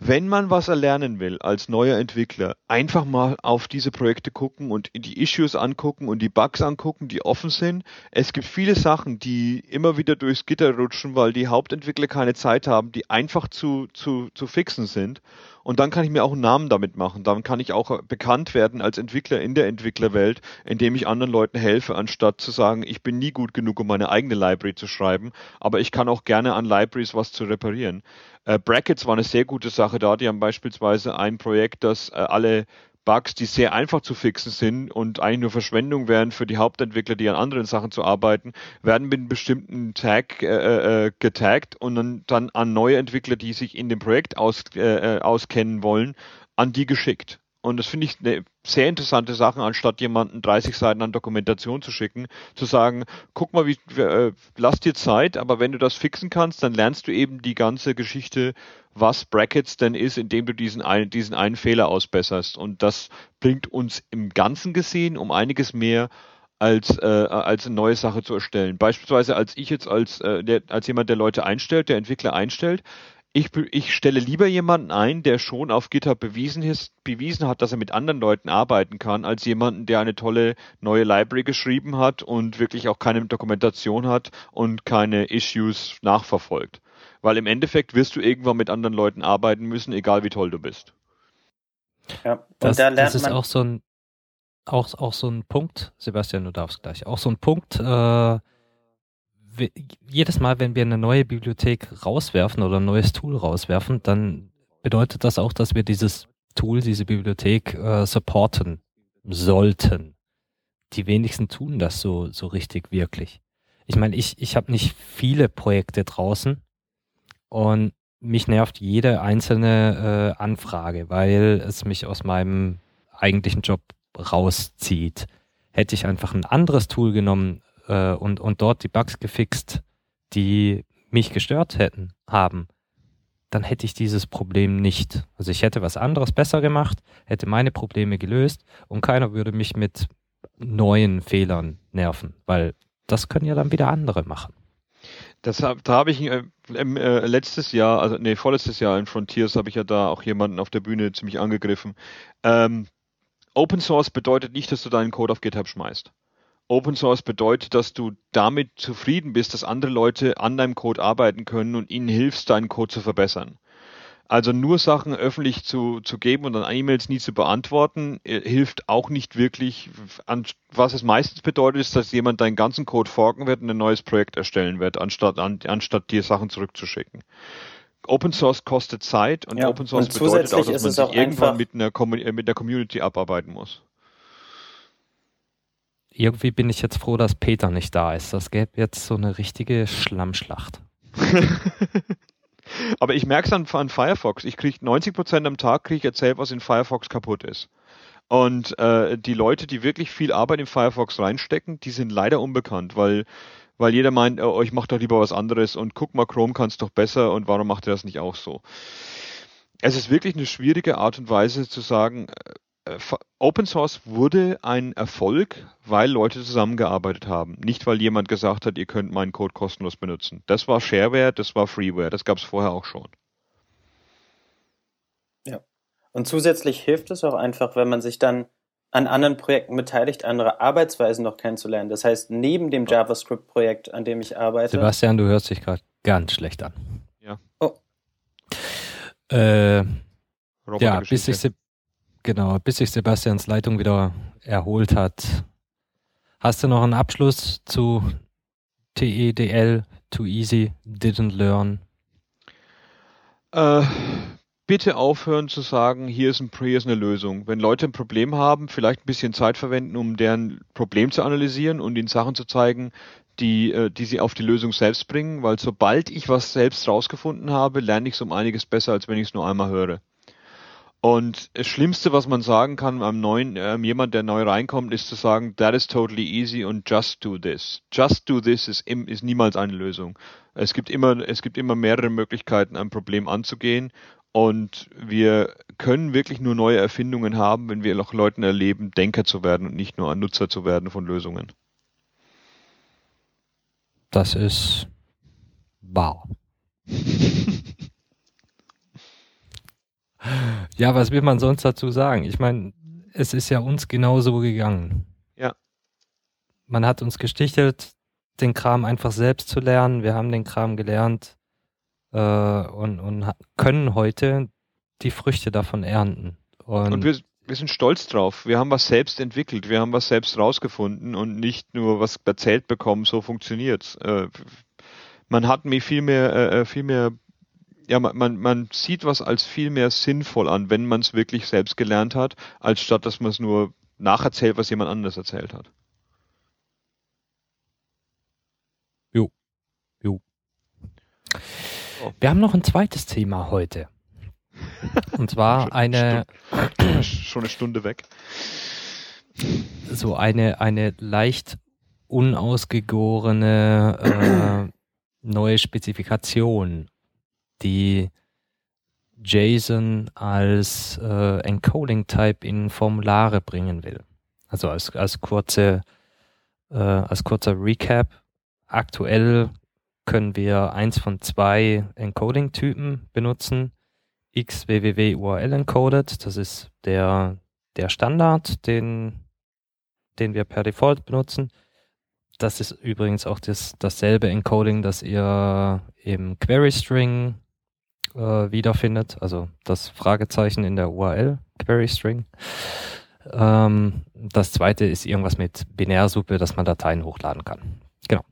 wenn man was erlernen will als neuer Entwickler, einfach mal auf diese Projekte gucken und die Issues angucken und die Bugs angucken, die offen sind. Es gibt viele Sachen, die immer wieder durchs Gitter rutschen, weil die Hauptentwickler keine Zeit haben, die einfach zu, zu, zu fixen sind. Und dann kann ich mir auch einen Namen damit machen. Dann kann ich auch bekannt werden als Entwickler in der Entwicklerwelt, indem ich anderen Leuten helfe, anstatt zu sagen, ich bin nie gut genug, um meine eigene Library zu schreiben, aber ich kann auch gerne an Libraries was zu reparieren. Äh, Brackets war eine sehr gute Sache da. Die haben beispielsweise ein Projekt, das äh, alle Bugs, die sehr einfach zu fixen sind und eigentlich nur Verschwendung wären für die Hauptentwickler, die an anderen Sachen zu arbeiten, werden mit einem bestimmten Tag äh, äh, getaggt und dann, dann an neue Entwickler, die sich in dem Projekt aus, äh, äh auskennen wollen, an die geschickt. Und das finde ich eine sehr interessante Sache, anstatt jemanden 30 Seiten an Dokumentation zu schicken, zu sagen, guck mal, wie, äh, lass dir Zeit, aber wenn du das fixen kannst, dann lernst du eben die ganze Geschichte, was Brackets denn ist, indem du diesen einen, diesen einen Fehler ausbesserst. Und das bringt uns im Ganzen gesehen um einiges mehr als, äh, als eine neue Sache zu erstellen. Beispielsweise als ich jetzt als, äh, der, als jemand, der Leute einstellt, der Entwickler einstellt, ich, ich stelle lieber jemanden ein, der schon auf GitHub bewiesen, ist, bewiesen hat, dass er mit anderen Leuten arbeiten kann, als jemanden, der eine tolle neue Library geschrieben hat und wirklich auch keine Dokumentation hat und keine Issues nachverfolgt. Weil im Endeffekt wirst du irgendwann mit anderen Leuten arbeiten müssen, egal wie toll du bist. Ja, und das, da lernt das ist auch so ein auch, auch so ein Punkt, Sebastian, du darfst gleich, auch so ein Punkt, äh, jedes Mal, wenn wir eine neue Bibliothek rauswerfen oder ein neues Tool rauswerfen, dann bedeutet das auch, dass wir dieses Tool, diese Bibliothek äh, supporten sollten. Die wenigsten tun das so, so richtig wirklich. Ich meine, ich, ich habe nicht viele Projekte draußen und mich nervt jede einzelne äh, Anfrage, weil es mich aus meinem eigentlichen Job rauszieht. Hätte ich einfach ein anderes Tool genommen, äh, und, und dort die Bugs gefixt, die mich gestört hätten, haben, dann hätte ich dieses Problem nicht. Also ich hätte was anderes besser gemacht, hätte meine Probleme gelöst und keiner würde mich mit neuen Fehlern nerven, weil das können ja dann wieder andere machen. Das, da habe ich äh, äh, letztes Jahr, also nee, vorletztes Jahr in Frontiers habe ich ja da auch jemanden auf der Bühne ziemlich angegriffen. Ähm, Open Source bedeutet nicht, dass du deinen Code auf GitHub schmeißt. Open Source bedeutet, dass du damit zufrieden bist, dass andere Leute an deinem Code arbeiten können und ihnen hilfst, deinen Code zu verbessern. Also nur Sachen öffentlich zu, zu geben und dann E-Mails nie zu beantworten, äh, hilft auch nicht wirklich. Was es meistens bedeutet, ist, dass jemand deinen ganzen Code forken wird und ein neues Projekt erstellen wird, anstatt, an, anstatt dir Sachen zurückzuschicken. Open Source kostet Zeit und ja, Open Source bedeutet auch, dass man sich irgendwann mit einer, mit einer Community abarbeiten muss irgendwie bin ich jetzt froh, dass Peter nicht da ist. Das gäbe jetzt so eine richtige Schlammschlacht. Aber ich merke es an, an, Firefox. Ich kriege 90 Prozent am Tag kriege ich erzählt, was in Firefox kaputt ist. Und äh, die Leute, die wirklich viel Arbeit in Firefox reinstecken, die sind leider unbekannt, weil weil jeder meint, oh, ich mache doch lieber was anderes und guck mal, Chrome kann es doch besser und warum macht er das nicht auch so? Es ist wirklich eine schwierige Art und Weise zu sagen, äh, Open Source wurde ein Erfolg, weil Leute zusammengearbeitet haben. Nicht, weil jemand gesagt hat, ihr könnt meinen Code kostenlos benutzen. Das war Shareware, das war Freeware, das gab es vorher auch schon. Ja. Und zusätzlich hilft es auch einfach, wenn man sich dann an anderen Projekten beteiligt, andere Arbeitsweisen noch kennenzulernen. Das heißt, neben dem JavaScript-Projekt, an dem ich arbeite. Sebastian, du hörst dich gerade ganz schlecht an. Ja. Oh. Äh, ja, bis sich, genau, bis sich Sebastians Leitung wieder erholt hat. Hast du noch einen Abschluss zu TEDL, Too Easy, Didn't Learn? Äh, bitte aufhören zu sagen, hier ist, ein, hier ist eine Lösung. Wenn Leute ein Problem haben, vielleicht ein bisschen Zeit verwenden, um deren Problem zu analysieren und ihnen Sachen zu zeigen, die, äh, die sie auf die Lösung selbst bringen, weil sobald ich was selbst rausgefunden habe, lerne ich es um einiges besser, als wenn ich es nur einmal höre. Und das Schlimmste, was man sagen kann am neuen, äh, jemand, der neu reinkommt, ist zu sagen, that is totally easy und just do this. Just do this ist, im, ist niemals eine Lösung. Es gibt immer, es gibt immer mehrere Möglichkeiten, ein Problem anzugehen und wir können wirklich nur neue Erfindungen haben, wenn wir noch Leuten erleben, Denker zu werden und nicht nur ein Nutzer zu werden von Lösungen. Das ist wahr. ja, was will man sonst dazu sagen? Ich meine, es ist ja uns genauso gegangen. Ja. Man hat uns gestichelt, den Kram einfach selbst zu lernen. Wir haben den Kram gelernt äh, und, und können heute die Früchte davon ernten. Und, und wir, wir sind stolz drauf. Wir haben was selbst entwickelt, wir haben was selbst rausgefunden und nicht nur was erzählt bekommen, so funktioniert's. Äh, man hat mir viel mehr, äh, äh viel mehr, ja, man, man, man sieht was als viel mehr sinnvoll an, wenn man es wirklich selbst gelernt hat, als statt dass man es nur nacherzählt, was jemand anderes erzählt hat. Jo. Jo. Wir haben noch ein zweites Thema heute. Und zwar eine. Schon eine Stunde weg. So eine, eine leicht unausgegorene äh, neue Spezifikation, die JSON als äh, Encoding-Type in Formulare bringen will. Also als, als kurze, äh, als kurzer Recap. Aktuell können wir eins von zwei Encoding-Typen benutzen. XWWW URL encoded, das ist der, der Standard, den, den wir per Default benutzen. Das ist übrigens auch das, dasselbe Encoding, das ihr im Query String äh, wiederfindet, also das Fragezeichen in der URL Query String. Ähm, das zweite ist irgendwas mit Binärsuppe, dass man Dateien hochladen kann. Genau.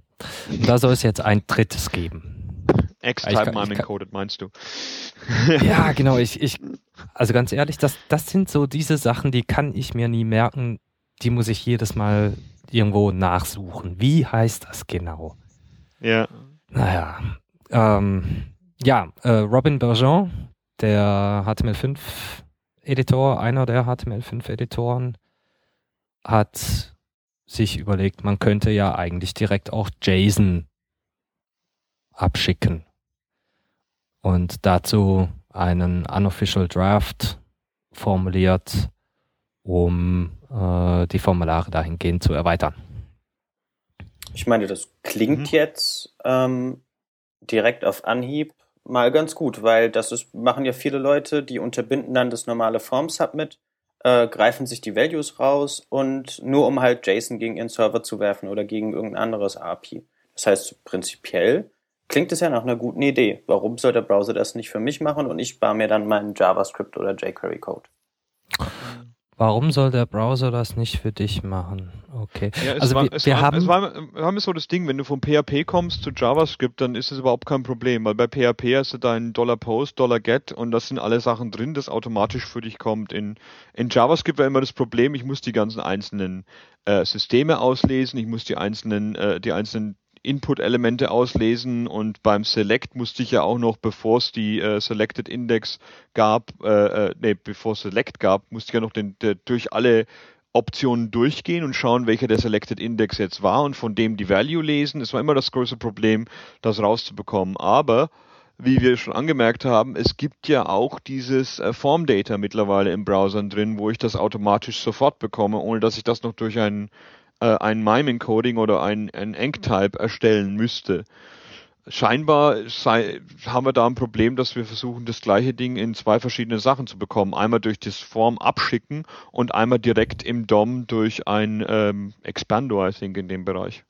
Und da soll es jetzt ein drittes geben. X-Type Mime encoded, meinst du? ja, genau. Ich, ich, also ganz ehrlich, das, das sind so diese Sachen, die kann ich mir nie merken. Die muss ich jedes Mal irgendwo nachsuchen. Wie heißt das genau? Ja. Naja. Ähm, ja, äh, Robin Bergeon, der HTML5 Editor, einer der HTML5 Editoren, hat sich überlegt, man könnte ja eigentlich direkt auch JSON abschicken und dazu einen unofficial Draft formuliert, um äh, die Formulare dahingehend zu erweitern. Ich meine, das klingt mhm. jetzt ähm, direkt auf Anhieb mal ganz gut, weil das ist, machen ja viele Leute, die unterbinden dann das normale Form-Submit äh, greifen sich die Values raus und nur um halt JSON gegen ihren Server zu werfen oder gegen irgendein anderes API. Das heißt, prinzipiell klingt es ja nach einer guten Idee. Warum soll der Browser das nicht für mich machen und ich spare mir dann meinen JavaScript oder jQuery-Code? Warum soll der Browser das nicht für dich machen? Okay. Ja, also war, wir, wir war, haben, es war, wir haben so das Ding, wenn du vom PHP kommst zu JavaScript, dann ist es überhaupt kein Problem, weil bei PHP hast du deinen Dollar Post, Dollar Get und das sind alle Sachen drin, das automatisch für dich kommt. In, in JavaScript war immer das Problem, ich muss die ganzen einzelnen äh, Systeme auslesen, ich muss die einzelnen, äh, die einzelnen Input-Elemente auslesen und beim Select musste ich ja auch noch, bevor es die äh, Selected Index gab, äh, äh, nee, bevor Select gab, musste ich ja noch den, der, durch alle Optionen durchgehen und schauen, welcher der Selected Index jetzt war und von dem die Value lesen. Es war immer das größte Problem, das rauszubekommen. Aber wie wir schon angemerkt haben, es gibt ja auch dieses äh, Form Data mittlerweile im Browser drin, wo ich das automatisch sofort bekomme, ohne dass ich das noch durch einen äh, ein MIME-Encoding oder ein, ein Enctype erstellen müsste. scheinbar sei, haben wir da ein Problem, dass wir versuchen, das gleiche Ding in zwei verschiedene Sachen zu bekommen. Einmal durch das Form abschicken und einmal direkt im DOM durch ein ähm, Expander, I think, in dem Bereich.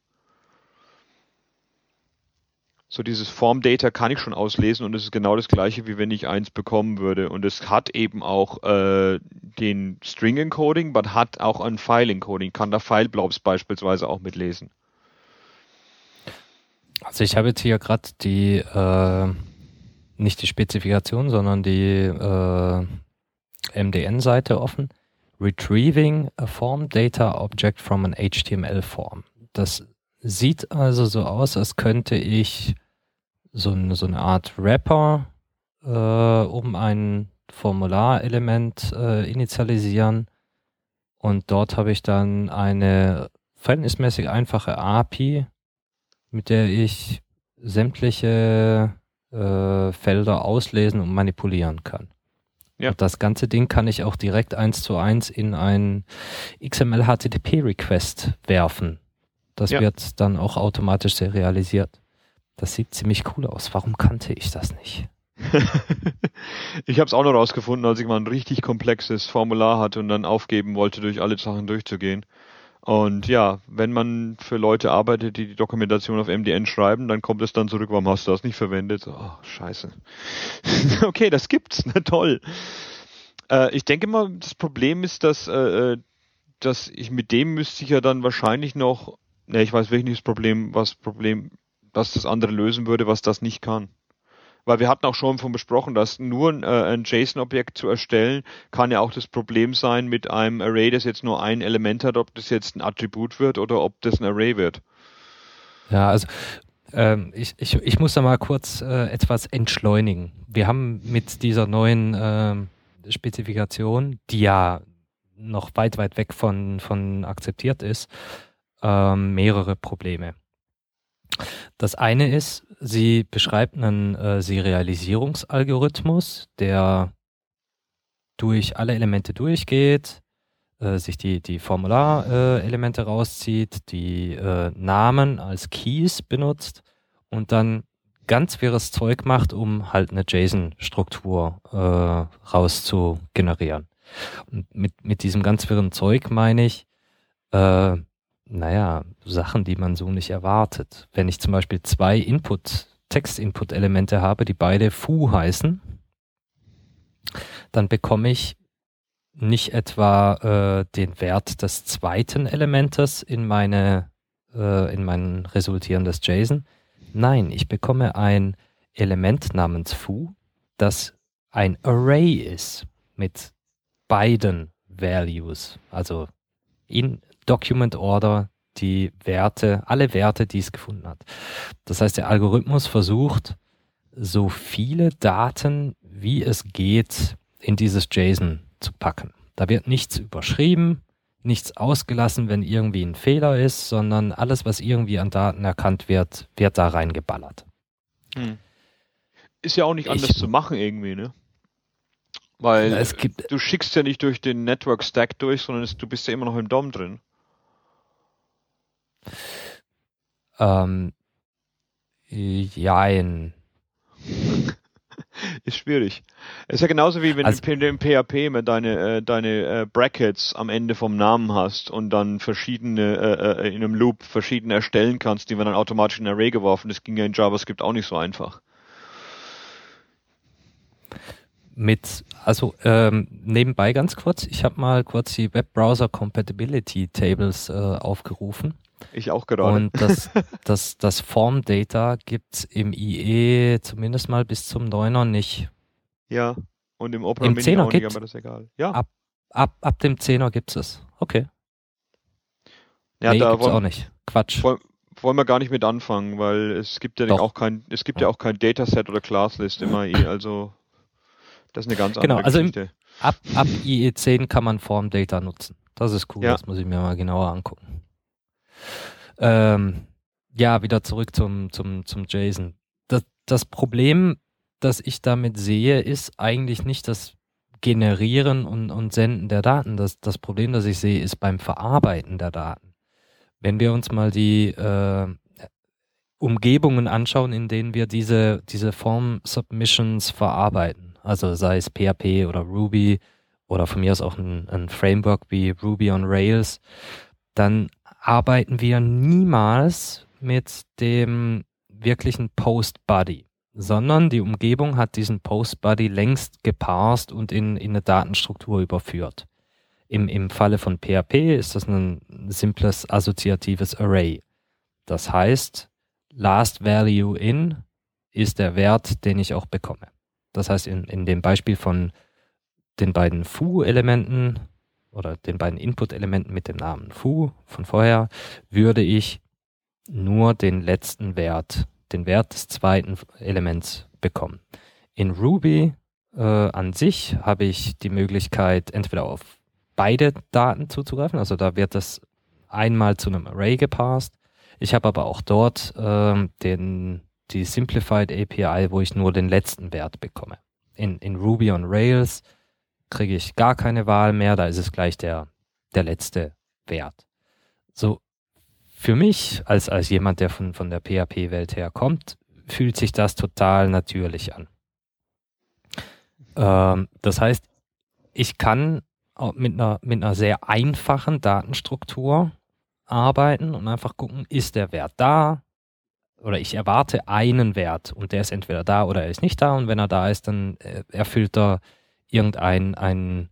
So dieses Form Data kann ich schon auslesen und es ist genau das gleiche, wie wenn ich eins bekommen würde. Und es hat eben auch äh, den String Encoding, aber hat auch ein File Encoding, kann da File Blobs beispielsweise auch mitlesen. Also ich habe jetzt hier gerade die, äh, nicht die Spezifikation, sondern die äh, MDN-Seite offen. Retrieving a Form Data Object from an HTML Form. Das sieht also so aus, als könnte ich so eine, so eine Art Wrapper äh, um ein Formularelement äh, initialisieren und dort habe ich dann eine verhältnismäßig einfache API, mit der ich sämtliche äh, Felder auslesen und manipulieren kann. Ja. Und das ganze Ding kann ich auch direkt eins zu eins in ein XML-HTTP-Request werfen. Das ja. wird dann auch automatisch serialisiert. Das sieht ziemlich cool aus. Warum kannte ich das nicht? ich habe es auch noch rausgefunden, als ich mal ein richtig komplexes Formular hatte und dann aufgeben wollte, durch alle Sachen durchzugehen. Und ja, wenn man für Leute arbeitet, die die Dokumentation auf MDN schreiben, dann kommt es dann zurück, warum hast du das nicht verwendet? Oh, scheiße. okay, das gibt's, na toll. Äh, ich denke mal, das Problem ist, dass, äh, äh, dass ich mit dem müsste ich ja dann wahrscheinlich noch, ne, ich weiß wirklich nicht das Problem, was Problem, was das andere lösen würde, was das nicht kann. Weil wir hatten auch schon von besprochen, dass nur ein, äh, ein JSON-Objekt zu erstellen, kann ja auch das Problem sein mit einem Array, das jetzt nur ein Element hat, ob das jetzt ein Attribut wird oder ob das ein Array wird. Ja, also ähm, ich, ich, ich muss da mal kurz äh, etwas entschleunigen. Wir haben mit dieser neuen äh, Spezifikation, die ja noch weit, weit weg von, von akzeptiert ist, ähm, mehrere Probleme. Das eine ist, sie beschreibt einen äh, Serialisierungsalgorithmus, der durch alle Elemente durchgeht, äh, sich die, die Formularelemente äh, rauszieht, die äh, Namen als Keys benutzt und dann ganz wirres Zeug macht, um halt eine JSON-Struktur äh, rauszugenerieren. Und mit, mit diesem ganz wirren Zeug meine ich, äh, naja, Sachen, die man so nicht erwartet. Wenn ich zum Beispiel zwei Input, Text-Input-Elemente habe, die beide foo heißen, dann bekomme ich nicht etwa äh, den Wert des zweiten Elementes in meine äh, in mein resultierendes JSON. Nein, ich bekomme ein Element namens foo, das ein Array ist mit beiden Values, also in Document Order die Werte, alle Werte, die es gefunden hat. Das heißt, der Algorithmus versucht, so viele Daten, wie es geht, in dieses JSON zu packen. Da wird nichts überschrieben, nichts ausgelassen, wenn irgendwie ein Fehler ist, sondern alles, was irgendwie an Daten erkannt wird, wird da reingeballert. Hm. Ist ja auch nicht anders ich, zu machen irgendwie, ne? Weil es gibt, du schickst ja nicht durch den Network Stack durch, sondern es, du bist ja immer noch im DOM drin. Ähm, jein. Ist schwierig. Ist ja genauso wie wenn also, du im PHP immer deine, äh, deine äh, Brackets am Ende vom Namen hast und dann verschiedene äh, äh, in einem Loop verschiedene erstellen kannst, die werden dann automatisch in ein Array geworfen. Das ging ja in JavaScript auch nicht so einfach. Mit, also ähm, nebenbei ganz kurz, ich habe mal kurz die Webbrowser Compatibility Tables äh, aufgerufen. Ich auch gerade. Und das, das, das Form-Data gibt es im IE zumindest mal bis zum 9er nicht. Ja, und im Opera Im Mini 10er auch nicht, aber das ist egal. Ja. Ab, ab, ab dem 10er gibt es. Okay. Ja, nee, da gibt's wollen, auch nicht. Quatsch. Wollen, wollen wir gar nicht mit anfangen, weil es gibt ja auch kein, es gibt ja, ja auch kein Dataset oder Classlist im IE, also das ist eine ganz genau, andere also Geschichte. Im, ab, ab IE 10 kann man Form Data nutzen. Das ist cool, ja. das muss ich mir mal genauer angucken. Ähm, ja, wieder zurück zum, zum, zum Jason. Das, das Problem, das ich damit sehe, ist eigentlich nicht das Generieren und, und Senden der Daten. Das, das Problem, das ich sehe, ist beim Verarbeiten der Daten. Wenn wir uns mal die äh, Umgebungen anschauen, in denen wir diese, diese Form-Submissions verarbeiten. Also sei es PHP oder Ruby oder von mir aus auch ein, ein Framework wie Ruby on Rails, dann arbeiten wir niemals mit dem wirklichen Post-Body, sondern die Umgebung hat diesen Post-Body längst geparst und in, in eine Datenstruktur überführt. Im, Im Falle von PHP ist das ein simples assoziatives Array. Das heißt, last value in ist der Wert, den ich auch bekomme. Das heißt, in, in dem Beispiel von den beiden foo-Elementen oder den beiden Input-Elementen mit dem Namen foo von vorher, würde ich nur den letzten Wert, den Wert des zweiten Elements bekommen. In Ruby äh, an sich habe ich die Möglichkeit, entweder auf beide Daten zuzugreifen, also da wird das einmal zu einem Array gepasst. Ich habe aber auch dort äh, den, die Simplified API, wo ich nur den letzten Wert bekomme. In, in Ruby on Rails kriege ich gar keine Wahl mehr, da ist es gleich der, der letzte Wert. So, für mich, als, als jemand, der von, von der PHP-Welt her kommt, fühlt sich das total natürlich an. Ähm, das heißt, ich kann mit einer, mit einer sehr einfachen Datenstruktur arbeiten und einfach gucken, ist der Wert da? Oder ich erwarte einen Wert und der ist entweder da oder er ist nicht da und wenn er da ist, dann äh, erfüllt er irgendein ein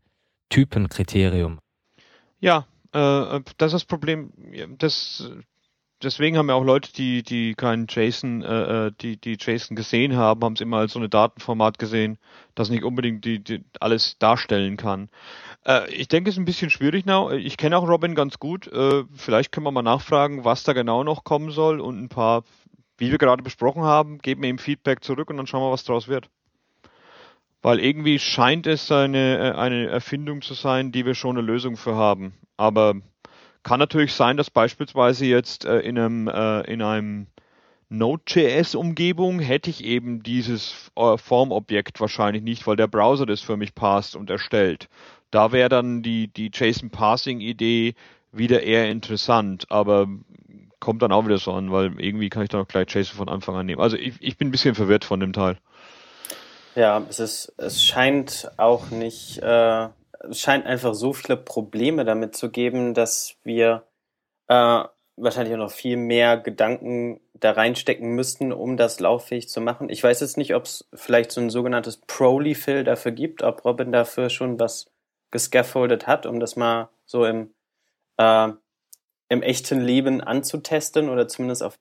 Typenkriterium. Ja, äh, das ist das Problem. Das, deswegen haben ja auch Leute, die, die keinen JSON, äh, äh, die, die JSON gesehen haben, haben es immer als so ein Datenformat gesehen, das nicht unbedingt die, die alles darstellen kann. Äh, ich denke, es ist ein bisschen schwierig now. Ich kenne auch Robin ganz gut. Äh, vielleicht können wir mal nachfragen, was da genau noch kommen soll und ein paar, wie wir gerade besprochen haben, geben wir ihm Feedback zurück und dann schauen wir, was draus wird weil irgendwie scheint es eine, äh, eine Erfindung zu sein, die wir schon eine Lösung für haben. Aber kann natürlich sein, dass beispielsweise jetzt äh, in einem, äh, in einem Node.js-Umgebung hätte ich eben dieses Formobjekt wahrscheinlich nicht, weil der Browser das für mich passt und erstellt. Da wäre dann die, die JSON-Parsing-Idee wieder eher interessant, aber kommt dann auch wieder so an, weil irgendwie kann ich da noch gleich JSON von Anfang an nehmen. Also ich, ich bin ein bisschen verwirrt von dem Teil. Ja, es ist, es scheint auch nicht, äh, es scheint einfach so viele Probleme damit zu geben, dass wir äh, wahrscheinlich auch noch viel mehr Gedanken da reinstecken müssten, um das lauffähig zu machen. Ich weiß jetzt nicht, ob es vielleicht so ein sogenanntes Proli-Fill dafür gibt, ob Robin dafür schon was gescaffoldet hat, um das mal so im, äh, im echten Leben anzutesten oder zumindest auf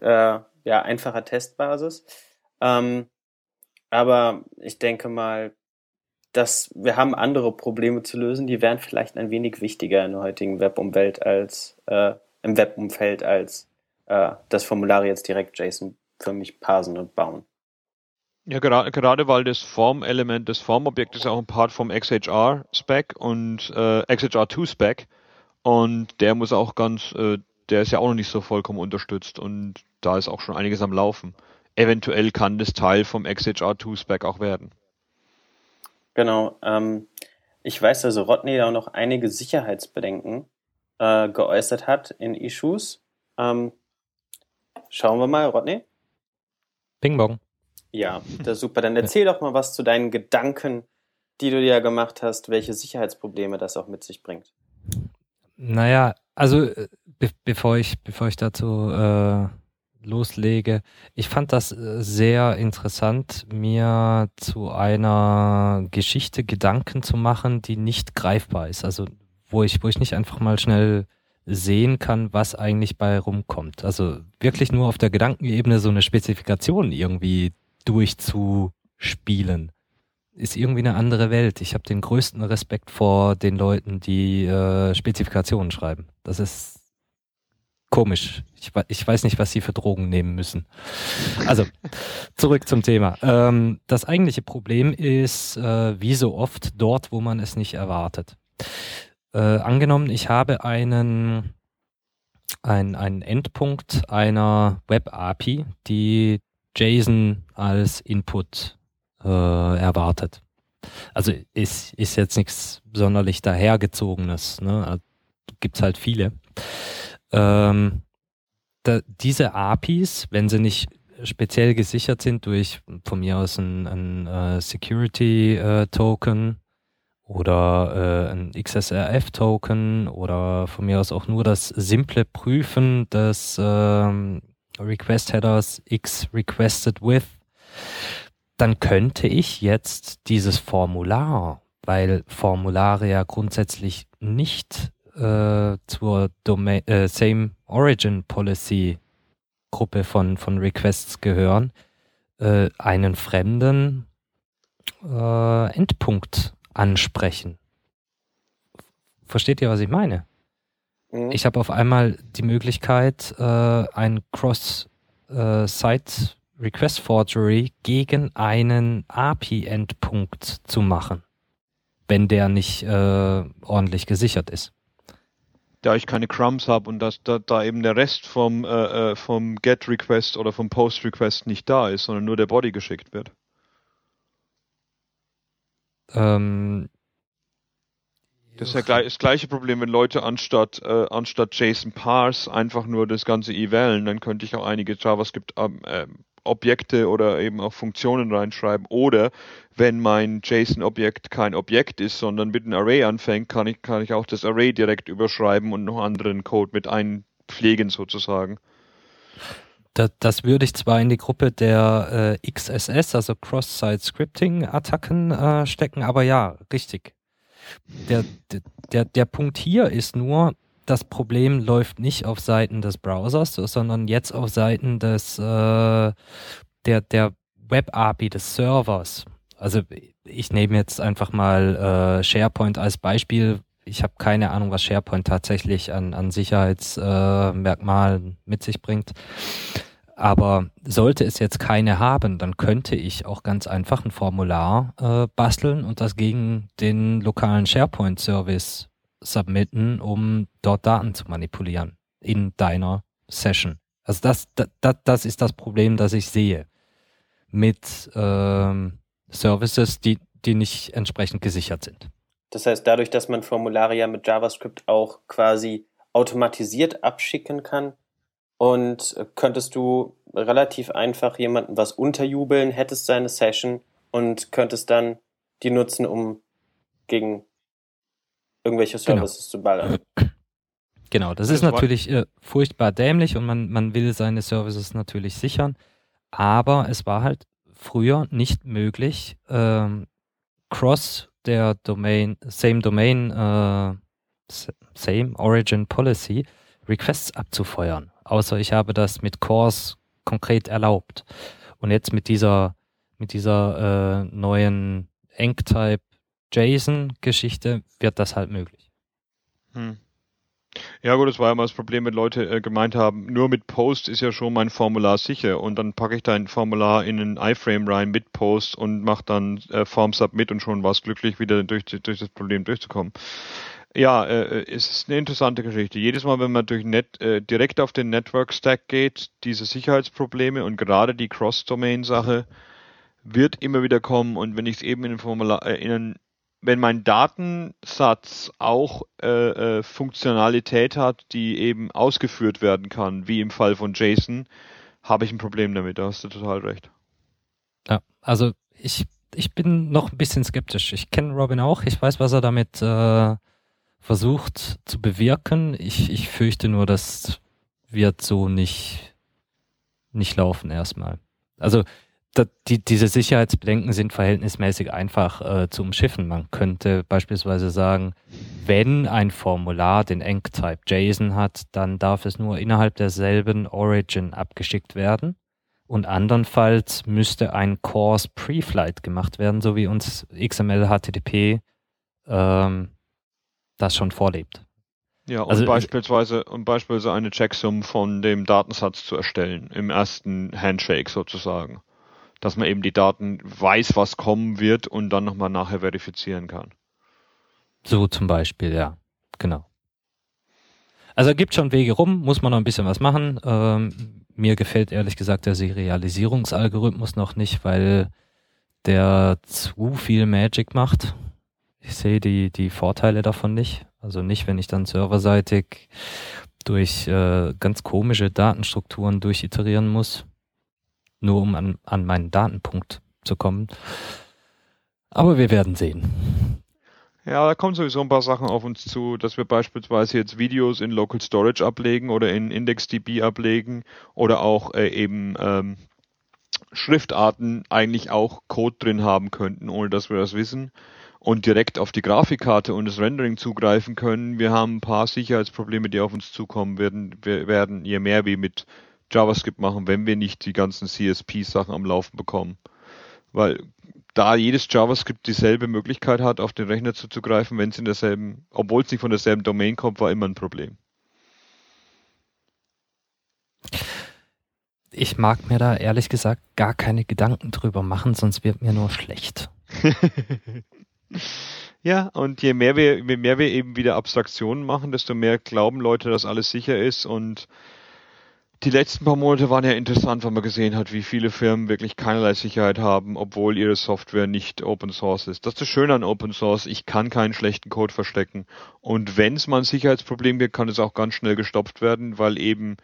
äh, ja, einfacher Testbasis. Ähm, aber ich denke mal, dass wir haben andere Probleme zu lösen, die wären vielleicht ein wenig wichtiger in der heutigen Webumwelt als äh, im Webumfeld als äh, das Formular jetzt direkt JSON für mich parsen und bauen. Ja, gerade, gerade weil das Formelement, das Formobjekt ist auch ein Part vom XHR-Spec und äh, XHR2-Spec und der muss auch ganz, äh, der ist ja auch noch nicht so vollkommen unterstützt und da ist auch schon einiges am Laufen eventuell kann das Teil vom XHR2-Spec auch werden. Genau. Ähm, ich weiß, dass Rodney da noch einige Sicherheitsbedenken äh, geäußert hat in Issues. Ähm, schauen wir mal, Rodney. Ping Bong. Ja, das ist super. Dann erzähl doch mal was zu deinen Gedanken, die du dir gemacht hast, welche Sicherheitsprobleme das auch mit sich bringt. Naja, also äh, be bevor ich, bevor ich dazu äh, loslege. Ich fand das äh, sehr interessant, mir zu einer Geschichte Gedanken zu machen, die nicht greifbar ist. Also wo ich, wo ich nicht einfach mal schnell sehen kann, was eigentlich bei rumkommt. Also wirklich nur auf der Gedankenebene so eine Spezifikation irgendwie durchzuspielen. Ist irgendwie eine andere Welt. Ich habe den größten Respekt vor den Leuten, die äh, Spezifikationen schreiben. Das ist komisch. Ich, ich, weiß nicht, was sie für Drogen nehmen müssen. Also, zurück zum Thema. Ähm, das eigentliche Problem ist, äh, wie so oft, dort, wo man es nicht erwartet. Äh, angenommen, ich habe einen, ein, einen Endpunkt einer Web-API, die JSON als Input äh, erwartet. Also ist, ist jetzt nichts sonderlich dahergezogenes. Ne? Gibt es halt viele. Ähm, da, diese APIs, wenn sie nicht speziell gesichert sind durch von mir aus ein, ein uh, Security uh, Token oder uh, ein XSRF Token oder von mir aus auch nur das simple Prüfen des ähm, Request Headers X requested with, dann könnte ich jetzt dieses Formular, weil Formulare ja grundsätzlich nicht äh, zur Domain, äh, Same Origin Policy Gruppe von, von Requests gehören, äh, einen fremden äh, Endpunkt ansprechen. Versteht ihr, was ich meine? Mhm. Ich habe auf einmal die Möglichkeit, äh, ein Cross-Site Request Forgery gegen einen API-Endpunkt zu machen, wenn der nicht äh, ordentlich gesichert ist da ich keine Crumbs habe und dass da, da, eben der Rest vom, äh, äh vom Get-Request oder vom Post-Request nicht da ist, sondern nur der Body geschickt wird. Ähm, das ist ja gleich, das gleiche Problem, wenn Leute anstatt, äh, anstatt JSON Parse einfach nur das ganze evalen, dann könnte ich auch einige JavaScript äh, Objekte oder eben auch Funktionen reinschreiben. Oder wenn mein JSON-Objekt kein Objekt ist, sondern mit einem Array anfängt, kann ich, kann ich auch das Array direkt überschreiben und noch anderen Code mit einpflegen sozusagen. Das, würde ich zwar in die Gruppe der äh, XSS, also Cross-Site-Scripting-Attacken äh, stecken, aber ja, richtig. Der, der, der Punkt hier ist nur, das Problem läuft nicht auf Seiten des Browsers, sondern jetzt auf Seiten des äh, der, der Web-API des Servers. Also ich nehme jetzt einfach mal äh, SharePoint als Beispiel. Ich habe keine Ahnung, was SharePoint tatsächlich an, an Sicherheitsmerkmalen äh, mit sich bringt. Aber sollte es jetzt keine haben, dann könnte ich auch ganz einfach ein Formular äh, basteln und das gegen den lokalen SharePoint-Service submitten, um dort Daten zu manipulieren in deiner Session. Also das, das, das ist das Problem, das ich sehe mit ähm, Services, die, die nicht entsprechend gesichert sind. Das heißt, dadurch, dass man Formulare ja mit JavaScript auch quasi automatisiert abschicken kann, und könntest du relativ einfach jemandem was unterjubeln, hättest seine Session und könntest dann die nutzen, um gegen irgendwelche genau. Services genau. zu ballern. Genau, das, ist natürlich äh, furchtbar dämlich und man, man will seine Services natürlich sichern, aber es war halt früher nicht möglich, ähm, cross der Domain, same Domain, äh, same Origin Policy Requests abzufeuern, außer ich habe das mit Cores konkret erlaubt. Und jetzt mit dieser, mit dieser äh, neuen Enctype JSON-Geschichte wird das halt möglich. Hm. Ja gut, das war mal das Problem, wenn Leute äh, gemeint haben, nur mit Post ist ja schon mein Formular sicher und dann packe ich dein Formular in einen iFrame rein mit Post und mache dann äh, Form Submit und schon war es glücklich, wieder durch, durch das Problem durchzukommen. Ja, äh, äh, es ist eine interessante Geschichte. Jedes Mal, wenn man durch Net, äh, direkt auf den Network Stack geht, diese Sicherheitsprobleme und gerade die Cross-Domain-Sache wird immer wieder kommen und wenn ich es eben in ein Formular, äh, in ein wenn mein Datensatz auch äh, äh, Funktionalität hat, die eben ausgeführt werden kann, wie im Fall von JSON, habe ich ein Problem damit. Da hast du total recht. Ja, also ich, ich bin noch ein bisschen skeptisch. Ich kenne Robin auch. Ich weiß, was er damit äh, versucht zu bewirken. Ich, ich fürchte nur, das wird so nicht, nicht laufen erstmal. Also die, diese Sicherheitsbedenken sind verhältnismäßig einfach äh, zu umschiffen. Man könnte beispielsweise sagen, wenn ein Formular den Enctype JSON hat, dann darf es nur innerhalb derselben Origin abgeschickt werden. Und andernfalls müsste ein Course Pre-Flight gemacht werden, so wie uns XML HTTP ähm, das schon vorlebt. Ja, und also, beispielsweise, um beispielsweise eine Checksum von dem Datensatz zu erstellen, im ersten Handshake sozusagen dass man eben die Daten weiß, was kommen wird und dann nochmal nachher verifizieren kann. So zum Beispiel, ja, genau. Also gibt schon Wege rum, muss man noch ein bisschen was machen. Ähm, mir gefällt ehrlich gesagt der Serialisierungsalgorithmus noch nicht, weil der zu viel Magic macht. Ich sehe die, die Vorteile davon nicht. Also nicht, wenn ich dann serverseitig durch äh, ganz komische Datenstrukturen durchiterieren muss, nur um an, an meinen Datenpunkt zu kommen. Aber wir werden sehen. Ja, da kommen sowieso ein paar Sachen auf uns zu, dass wir beispielsweise jetzt Videos in Local Storage ablegen oder in IndexDB ablegen oder auch äh, eben ähm, Schriftarten eigentlich auch Code drin haben könnten, ohne dass wir das wissen und direkt auf die Grafikkarte und das Rendering zugreifen können. Wir haben ein paar Sicherheitsprobleme, die auf uns zukommen werden, werden je mehr wir mit JavaScript machen, wenn wir nicht die ganzen CSP-Sachen am Laufen bekommen. Weil da jedes JavaScript dieselbe Möglichkeit hat, auf den Rechner zuzugreifen, wenn es in derselben, obwohl es nicht von derselben Domain kommt, war immer ein Problem. Ich mag mir da ehrlich gesagt gar keine Gedanken drüber machen, sonst wird mir nur schlecht. ja, und je mehr wir, je mehr wir eben wieder Abstraktionen machen, desto mehr glauben Leute, dass alles sicher ist und die letzten paar Monate waren ja interessant, weil man gesehen hat, wie viele Firmen wirklich keinerlei Sicherheit haben, obwohl ihre Software nicht Open Source ist. Das ist das Schöne an Open Source. Ich kann keinen schlechten Code verstecken. Und wenn es mal ein Sicherheitsproblem gibt, kann es auch ganz schnell gestoppt werden, weil eben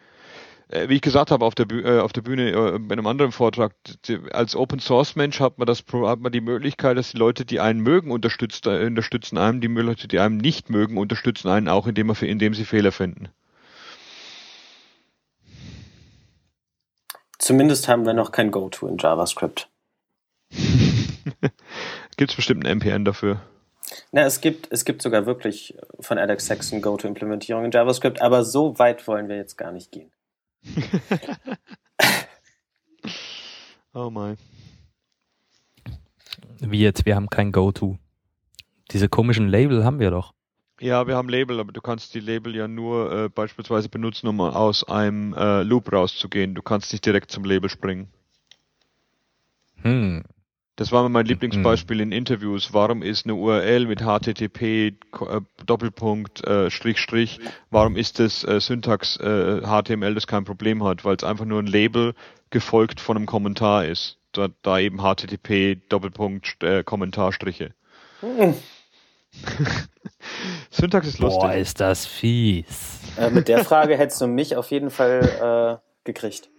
äh, wie ich gesagt habe auf der, Bühne, äh, auf der Bühne äh, bei einem anderen Vortrag, als Open Source Mensch hat man das hat man die Möglichkeit, dass die Leute, die einen mögen, unterstützt, unterstützen einen, die Leute, die einen nicht mögen, unterstützen einen auch, indem, man, indem sie Fehler finden. Zumindest haben wir noch kein Go-To in JavaScript. gibt es bestimmt ein NPN dafür? Na, es gibt, es gibt sogar wirklich von Alex Saxon Go-To-Implementierung in JavaScript, aber so weit wollen wir jetzt gar nicht gehen. oh mein. Wie jetzt, wir haben kein Go-To. Diese komischen Label haben wir doch. Ja, wir haben Label, aber du kannst die Label ja nur äh, beispielsweise benutzen, um aus einem äh, Loop rauszugehen. Du kannst nicht direkt zum Label springen. Hm. Das war mein Lieblingsbeispiel in Interviews. Warum ist eine URL mit HTTP äh, Doppelpunkt äh, Strich Strich? Warum ist das äh, Syntax äh, HTML, das kein Problem hat? Weil es einfach nur ein Label gefolgt von einem Kommentar ist. Da, da eben HTTP Doppelpunkt äh, Kommentarstriche. Syntax ist lustig. Boah, ist das fies. Äh, mit der Frage hättest du mich auf jeden Fall äh, gekriegt.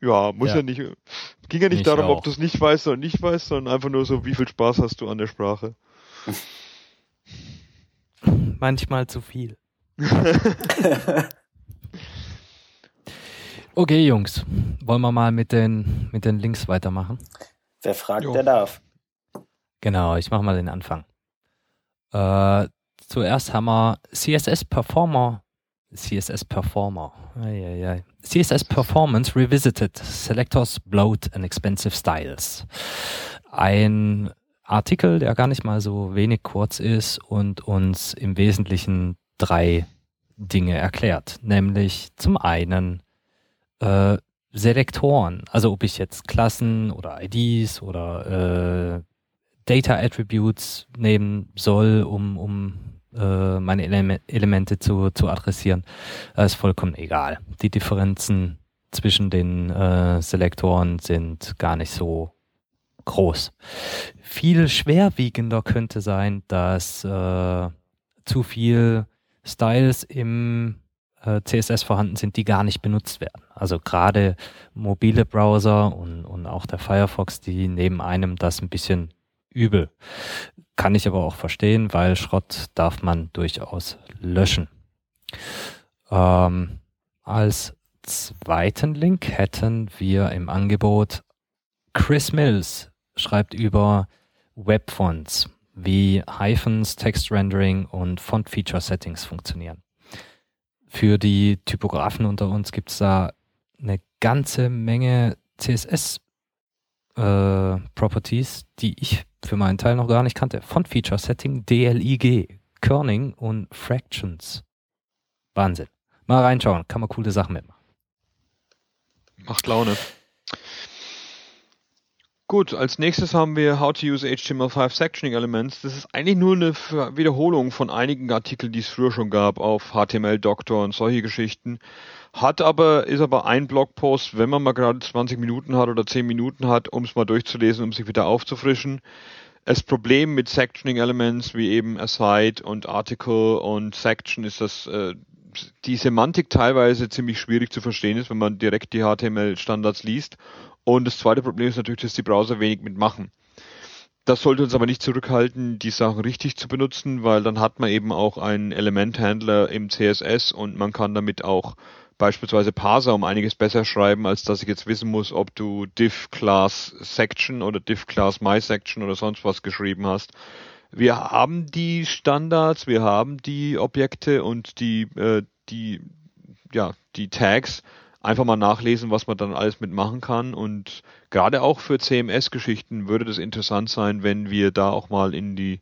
Ja, muss ja, ja nicht. Ging ja nicht, nicht darum, auch. ob du es nicht weißt oder nicht weißt, sondern einfach nur so, wie viel Spaß hast du an der Sprache. Manchmal zu viel. okay, Jungs, wollen wir mal mit den, mit den Links weitermachen? Wer fragt, jo. der darf. Genau, ich mache mal den Anfang. Äh, zuerst haben wir CSS Performer CSS Performer. Eieiei. CSS Performance Revisited. Selectors, Bloat and Expensive Styles. Ein Artikel, der gar nicht mal so wenig kurz ist und uns im Wesentlichen drei Dinge erklärt. Nämlich zum einen äh, Selektoren, also ob ich jetzt Klassen oder IDs oder äh, Data Attributes nehmen soll, um, um äh, meine Ele Elemente zu, zu adressieren, das ist vollkommen egal. Die Differenzen zwischen den äh, Selektoren sind gar nicht so groß. Viel schwerwiegender könnte sein, dass äh, zu viel Styles im äh, CSS vorhanden sind, die gar nicht benutzt werden. Also gerade mobile Browser und, und auch der Firefox, die nehmen einem das ein bisschen übel. Kann ich aber auch verstehen, weil Schrott darf man durchaus löschen. Ähm, als zweiten Link hätten wir im Angebot Chris Mills schreibt über Webfonts, wie Hyphens, Text Rendering und Font Feature Settings funktionieren. Für die Typografen unter uns gibt es da eine ganze Menge CSS äh, Properties, die ich für meinen Teil noch gar nicht kannte. Font Feature Setting, DLIG, Kerning und Fractions. Wahnsinn. Mal reinschauen, kann man coole Sachen mitmachen. Macht Laune. Gut, als nächstes haben wir How to use HTML5 Sectioning Elements. Das ist eigentlich nur eine Wiederholung von einigen Artikeln, die es früher schon gab auf HTML Doctor und solche Geschichten. Hat aber, ist aber ein Blogpost, wenn man mal gerade 20 Minuten hat oder 10 Minuten hat, um es mal durchzulesen, um sich wieder aufzufrischen. Das Problem mit Sectioning Elements wie eben Aside und Article und Section ist, dass äh, die Semantik teilweise ziemlich schwierig zu verstehen ist, wenn man direkt die HTML-Standards liest. Und das zweite Problem ist natürlich, dass die Browser wenig mitmachen. Das sollte uns aber nicht zurückhalten, die Sachen richtig zu benutzen, weil dann hat man eben auch einen Elementhandler im CSS und man kann damit auch beispielsweise Parser um einiges besser schreiben, als dass ich jetzt wissen muss, ob du div class section oder div class my section oder sonst was geschrieben hast. Wir haben die Standards, wir haben die Objekte und die, äh, die, ja, die Tags. Einfach mal nachlesen, was man dann alles mitmachen kann. Und gerade auch für CMS-Geschichten würde das interessant sein, wenn wir da auch mal in die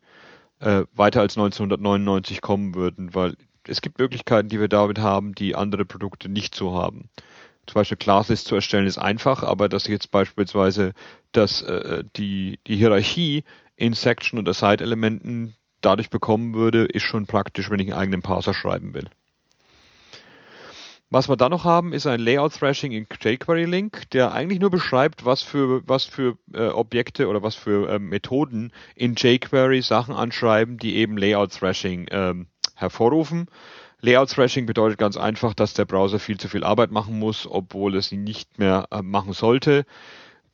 äh, weiter als 1999 kommen würden, weil es gibt Möglichkeiten, die wir damit haben, die andere Produkte nicht so haben. Zum Beispiel Classlist zu erstellen ist einfach, aber dass ich jetzt beispielsweise dass äh, die, die Hierarchie in Section oder Side-Elementen dadurch bekommen würde, ist schon praktisch, wenn ich einen eigenen Parser schreiben will. Was wir dann noch haben, ist ein Layout-Thrashing in jQuery-Link, der eigentlich nur beschreibt, was für, was für äh, Objekte oder was für äh, Methoden in jQuery Sachen anschreiben, die eben Layout-Thrashing ähm, hervorrufen. Layout-Thrashing bedeutet ganz einfach, dass der Browser viel zu viel Arbeit machen muss, obwohl es ihn nicht mehr äh, machen sollte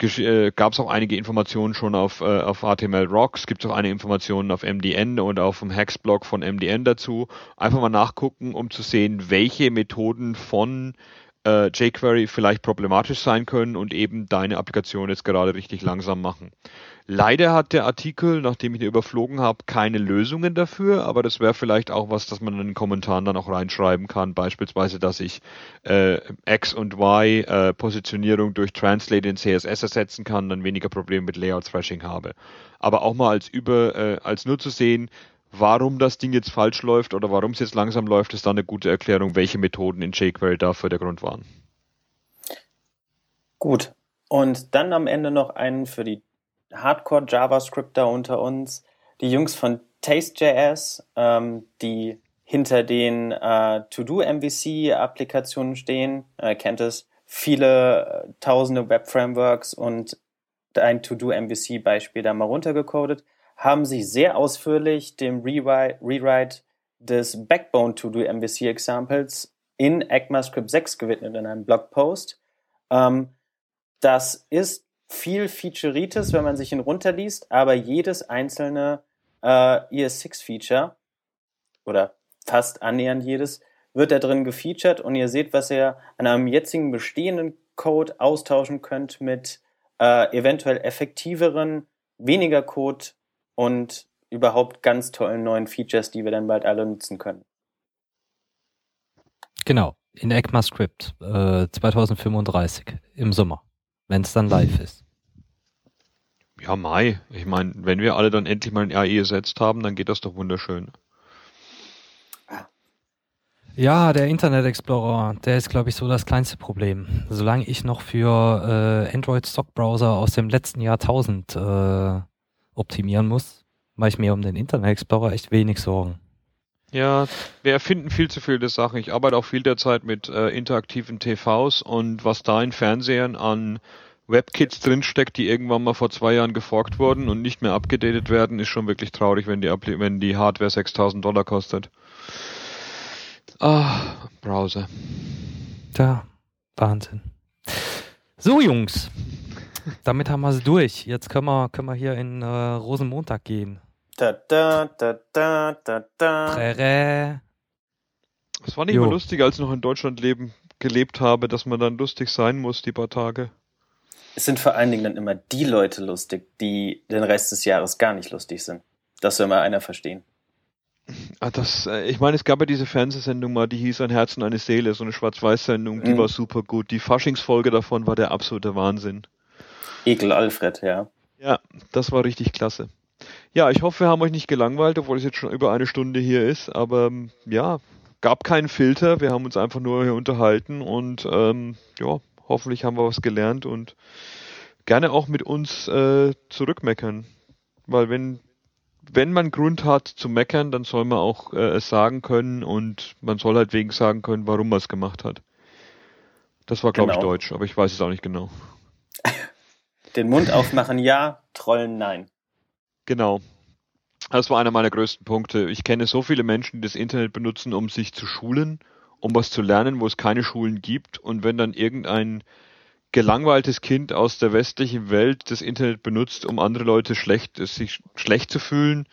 äh, gab es auch einige Informationen schon auf, äh, auf HTML Rocks, gibt es auch einige Informationen auf MDN und auf dem Hex-Blog von MDN dazu. Einfach mal nachgucken, um zu sehen, welche Methoden von äh, jQuery vielleicht problematisch sein können und eben deine Applikation jetzt gerade richtig langsam machen. Leider hat der Artikel, nachdem ich ihn überflogen habe, keine Lösungen dafür, aber das wäre vielleicht auch was, das man in den Kommentaren dann auch reinschreiben kann. Beispielsweise, dass ich äh, X und Y äh, Positionierung durch Translate in CSS ersetzen kann, dann weniger Probleme mit Layout Thrashing habe. Aber auch mal als über, äh, als nur zu sehen, warum das Ding jetzt falsch läuft oder warum es jetzt langsam läuft, ist dann eine gute Erklärung, welche Methoden in jQuery dafür der Grund waren. Gut. Und dann am Ende noch einen für die Hardcore-JavaScripter unter uns, die Jungs von Taste.js, ähm, die hinter den äh, To-Do-MVC-Applikationen stehen, äh, kennt es, viele äh, tausende Web-Frameworks und ein To-Do-MVC-Beispiel da mal runtergecodet, haben sich sehr ausführlich dem Rewrite, Rewrite des Backbone To-Do-MVC-Examples in ECMAScript 6 gewidmet in einem Blogpost. Ähm, das ist viel Featureitis, wenn man sich ihn runterliest, aber jedes einzelne äh, ES6-Feature oder fast annähernd jedes wird da drin gefeatured und ihr seht, was ihr an einem jetzigen bestehenden Code austauschen könnt mit äh, eventuell effektiveren, weniger Code und überhaupt ganz tollen neuen Features, die wir dann bald alle nutzen können. Genau, in ECMAScript äh, 2035 im Sommer, wenn es dann live ist. Ja, Mai. Ich meine, wenn wir alle dann endlich mal ein AE ersetzt haben, dann geht das doch wunderschön. Ja, der Internet Explorer, der ist, glaube ich, so das kleinste Problem. Solange ich noch für äh, Android Stock Browser aus dem letzten Jahrtausend äh, optimieren muss, mache ich mir um den Internet Explorer echt wenig Sorgen. Ja, wir erfinden viel zu viele Sachen. Ich arbeite auch viel derzeit mit äh, interaktiven TVs und was da in Fernsehern an WebKits drinsteckt, die irgendwann mal vor zwei Jahren geforkt wurden und nicht mehr abgedatet werden, ist schon wirklich traurig, wenn die, wenn die Hardware 6000 Dollar kostet. Ah, Browser. Ja, Wahnsinn. So, Jungs. Damit haben wir es durch. Jetzt können wir, können wir hier in äh, Rosenmontag gehen. Da, da, da, da, da, da. Prärä. Es war nicht jo. mal lustig, als ich noch in Deutschland leben, gelebt habe, dass man dann lustig sein muss, die paar Tage. Es sind vor allen Dingen dann immer die Leute lustig, die den Rest des Jahres gar nicht lustig sind. Das soll mal einer verstehen. Ah, das, äh, ich meine, es gab ja diese Fernsehsendung mal, die hieß Ein Herz und eine Seele, so eine Schwarz-Weiß-Sendung, die mhm. war super gut. Die Faschingsfolge davon war der absolute Wahnsinn. Ekel Alfred, ja. Ja, das war richtig klasse. Ja, ich hoffe, wir haben euch nicht gelangweilt, obwohl es jetzt schon über eine Stunde hier ist, aber ähm, ja, gab keinen Filter, wir haben uns einfach nur hier unterhalten und ähm, ja, Hoffentlich haben wir was gelernt und gerne auch mit uns äh, zurückmeckern. Weil wenn, wenn man Grund hat zu meckern, dann soll man auch äh, es sagen können und man soll halt wegen sagen können, warum man es gemacht hat. Das war, glaube genau. ich, Deutsch, aber ich weiß es auch nicht genau. Den Mund aufmachen ja, trollen nein. Genau. Das war einer meiner größten Punkte. Ich kenne so viele Menschen, die das Internet benutzen, um sich zu schulen um was zu lernen, wo es keine Schulen gibt. Und wenn dann irgendein gelangweiltes Kind aus der westlichen Welt das Internet benutzt, um andere Leute schlecht, sich schlecht zu fühlen,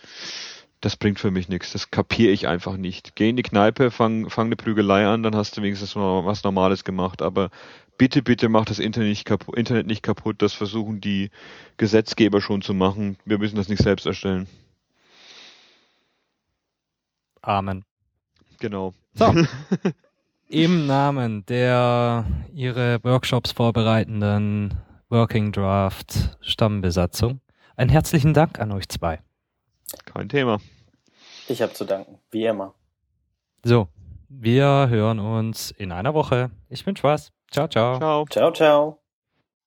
das bringt für mich nichts. Das kapiere ich einfach nicht. Geh in die Kneipe, fang, fang eine Prügelei an, dann hast du wenigstens mal was Normales gemacht. Aber bitte, bitte mach das Internet nicht, kaputt, Internet nicht kaputt. Das versuchen die Gesetzgeber schon zu machen. Wir müssen das nicht selbst erstellen. Amen. Genau. So. Im Namen der Ihre Workshops vorbereitenden Working Draft Stammbesatzung einen herzlichen Dank an euch zwei. Kein Thema. Ich habe zu danken, wie immer. So, wir hören uns in einer Woche. Ich wünsche was. Ciao, ciao. Ciao. Ciao, ciao.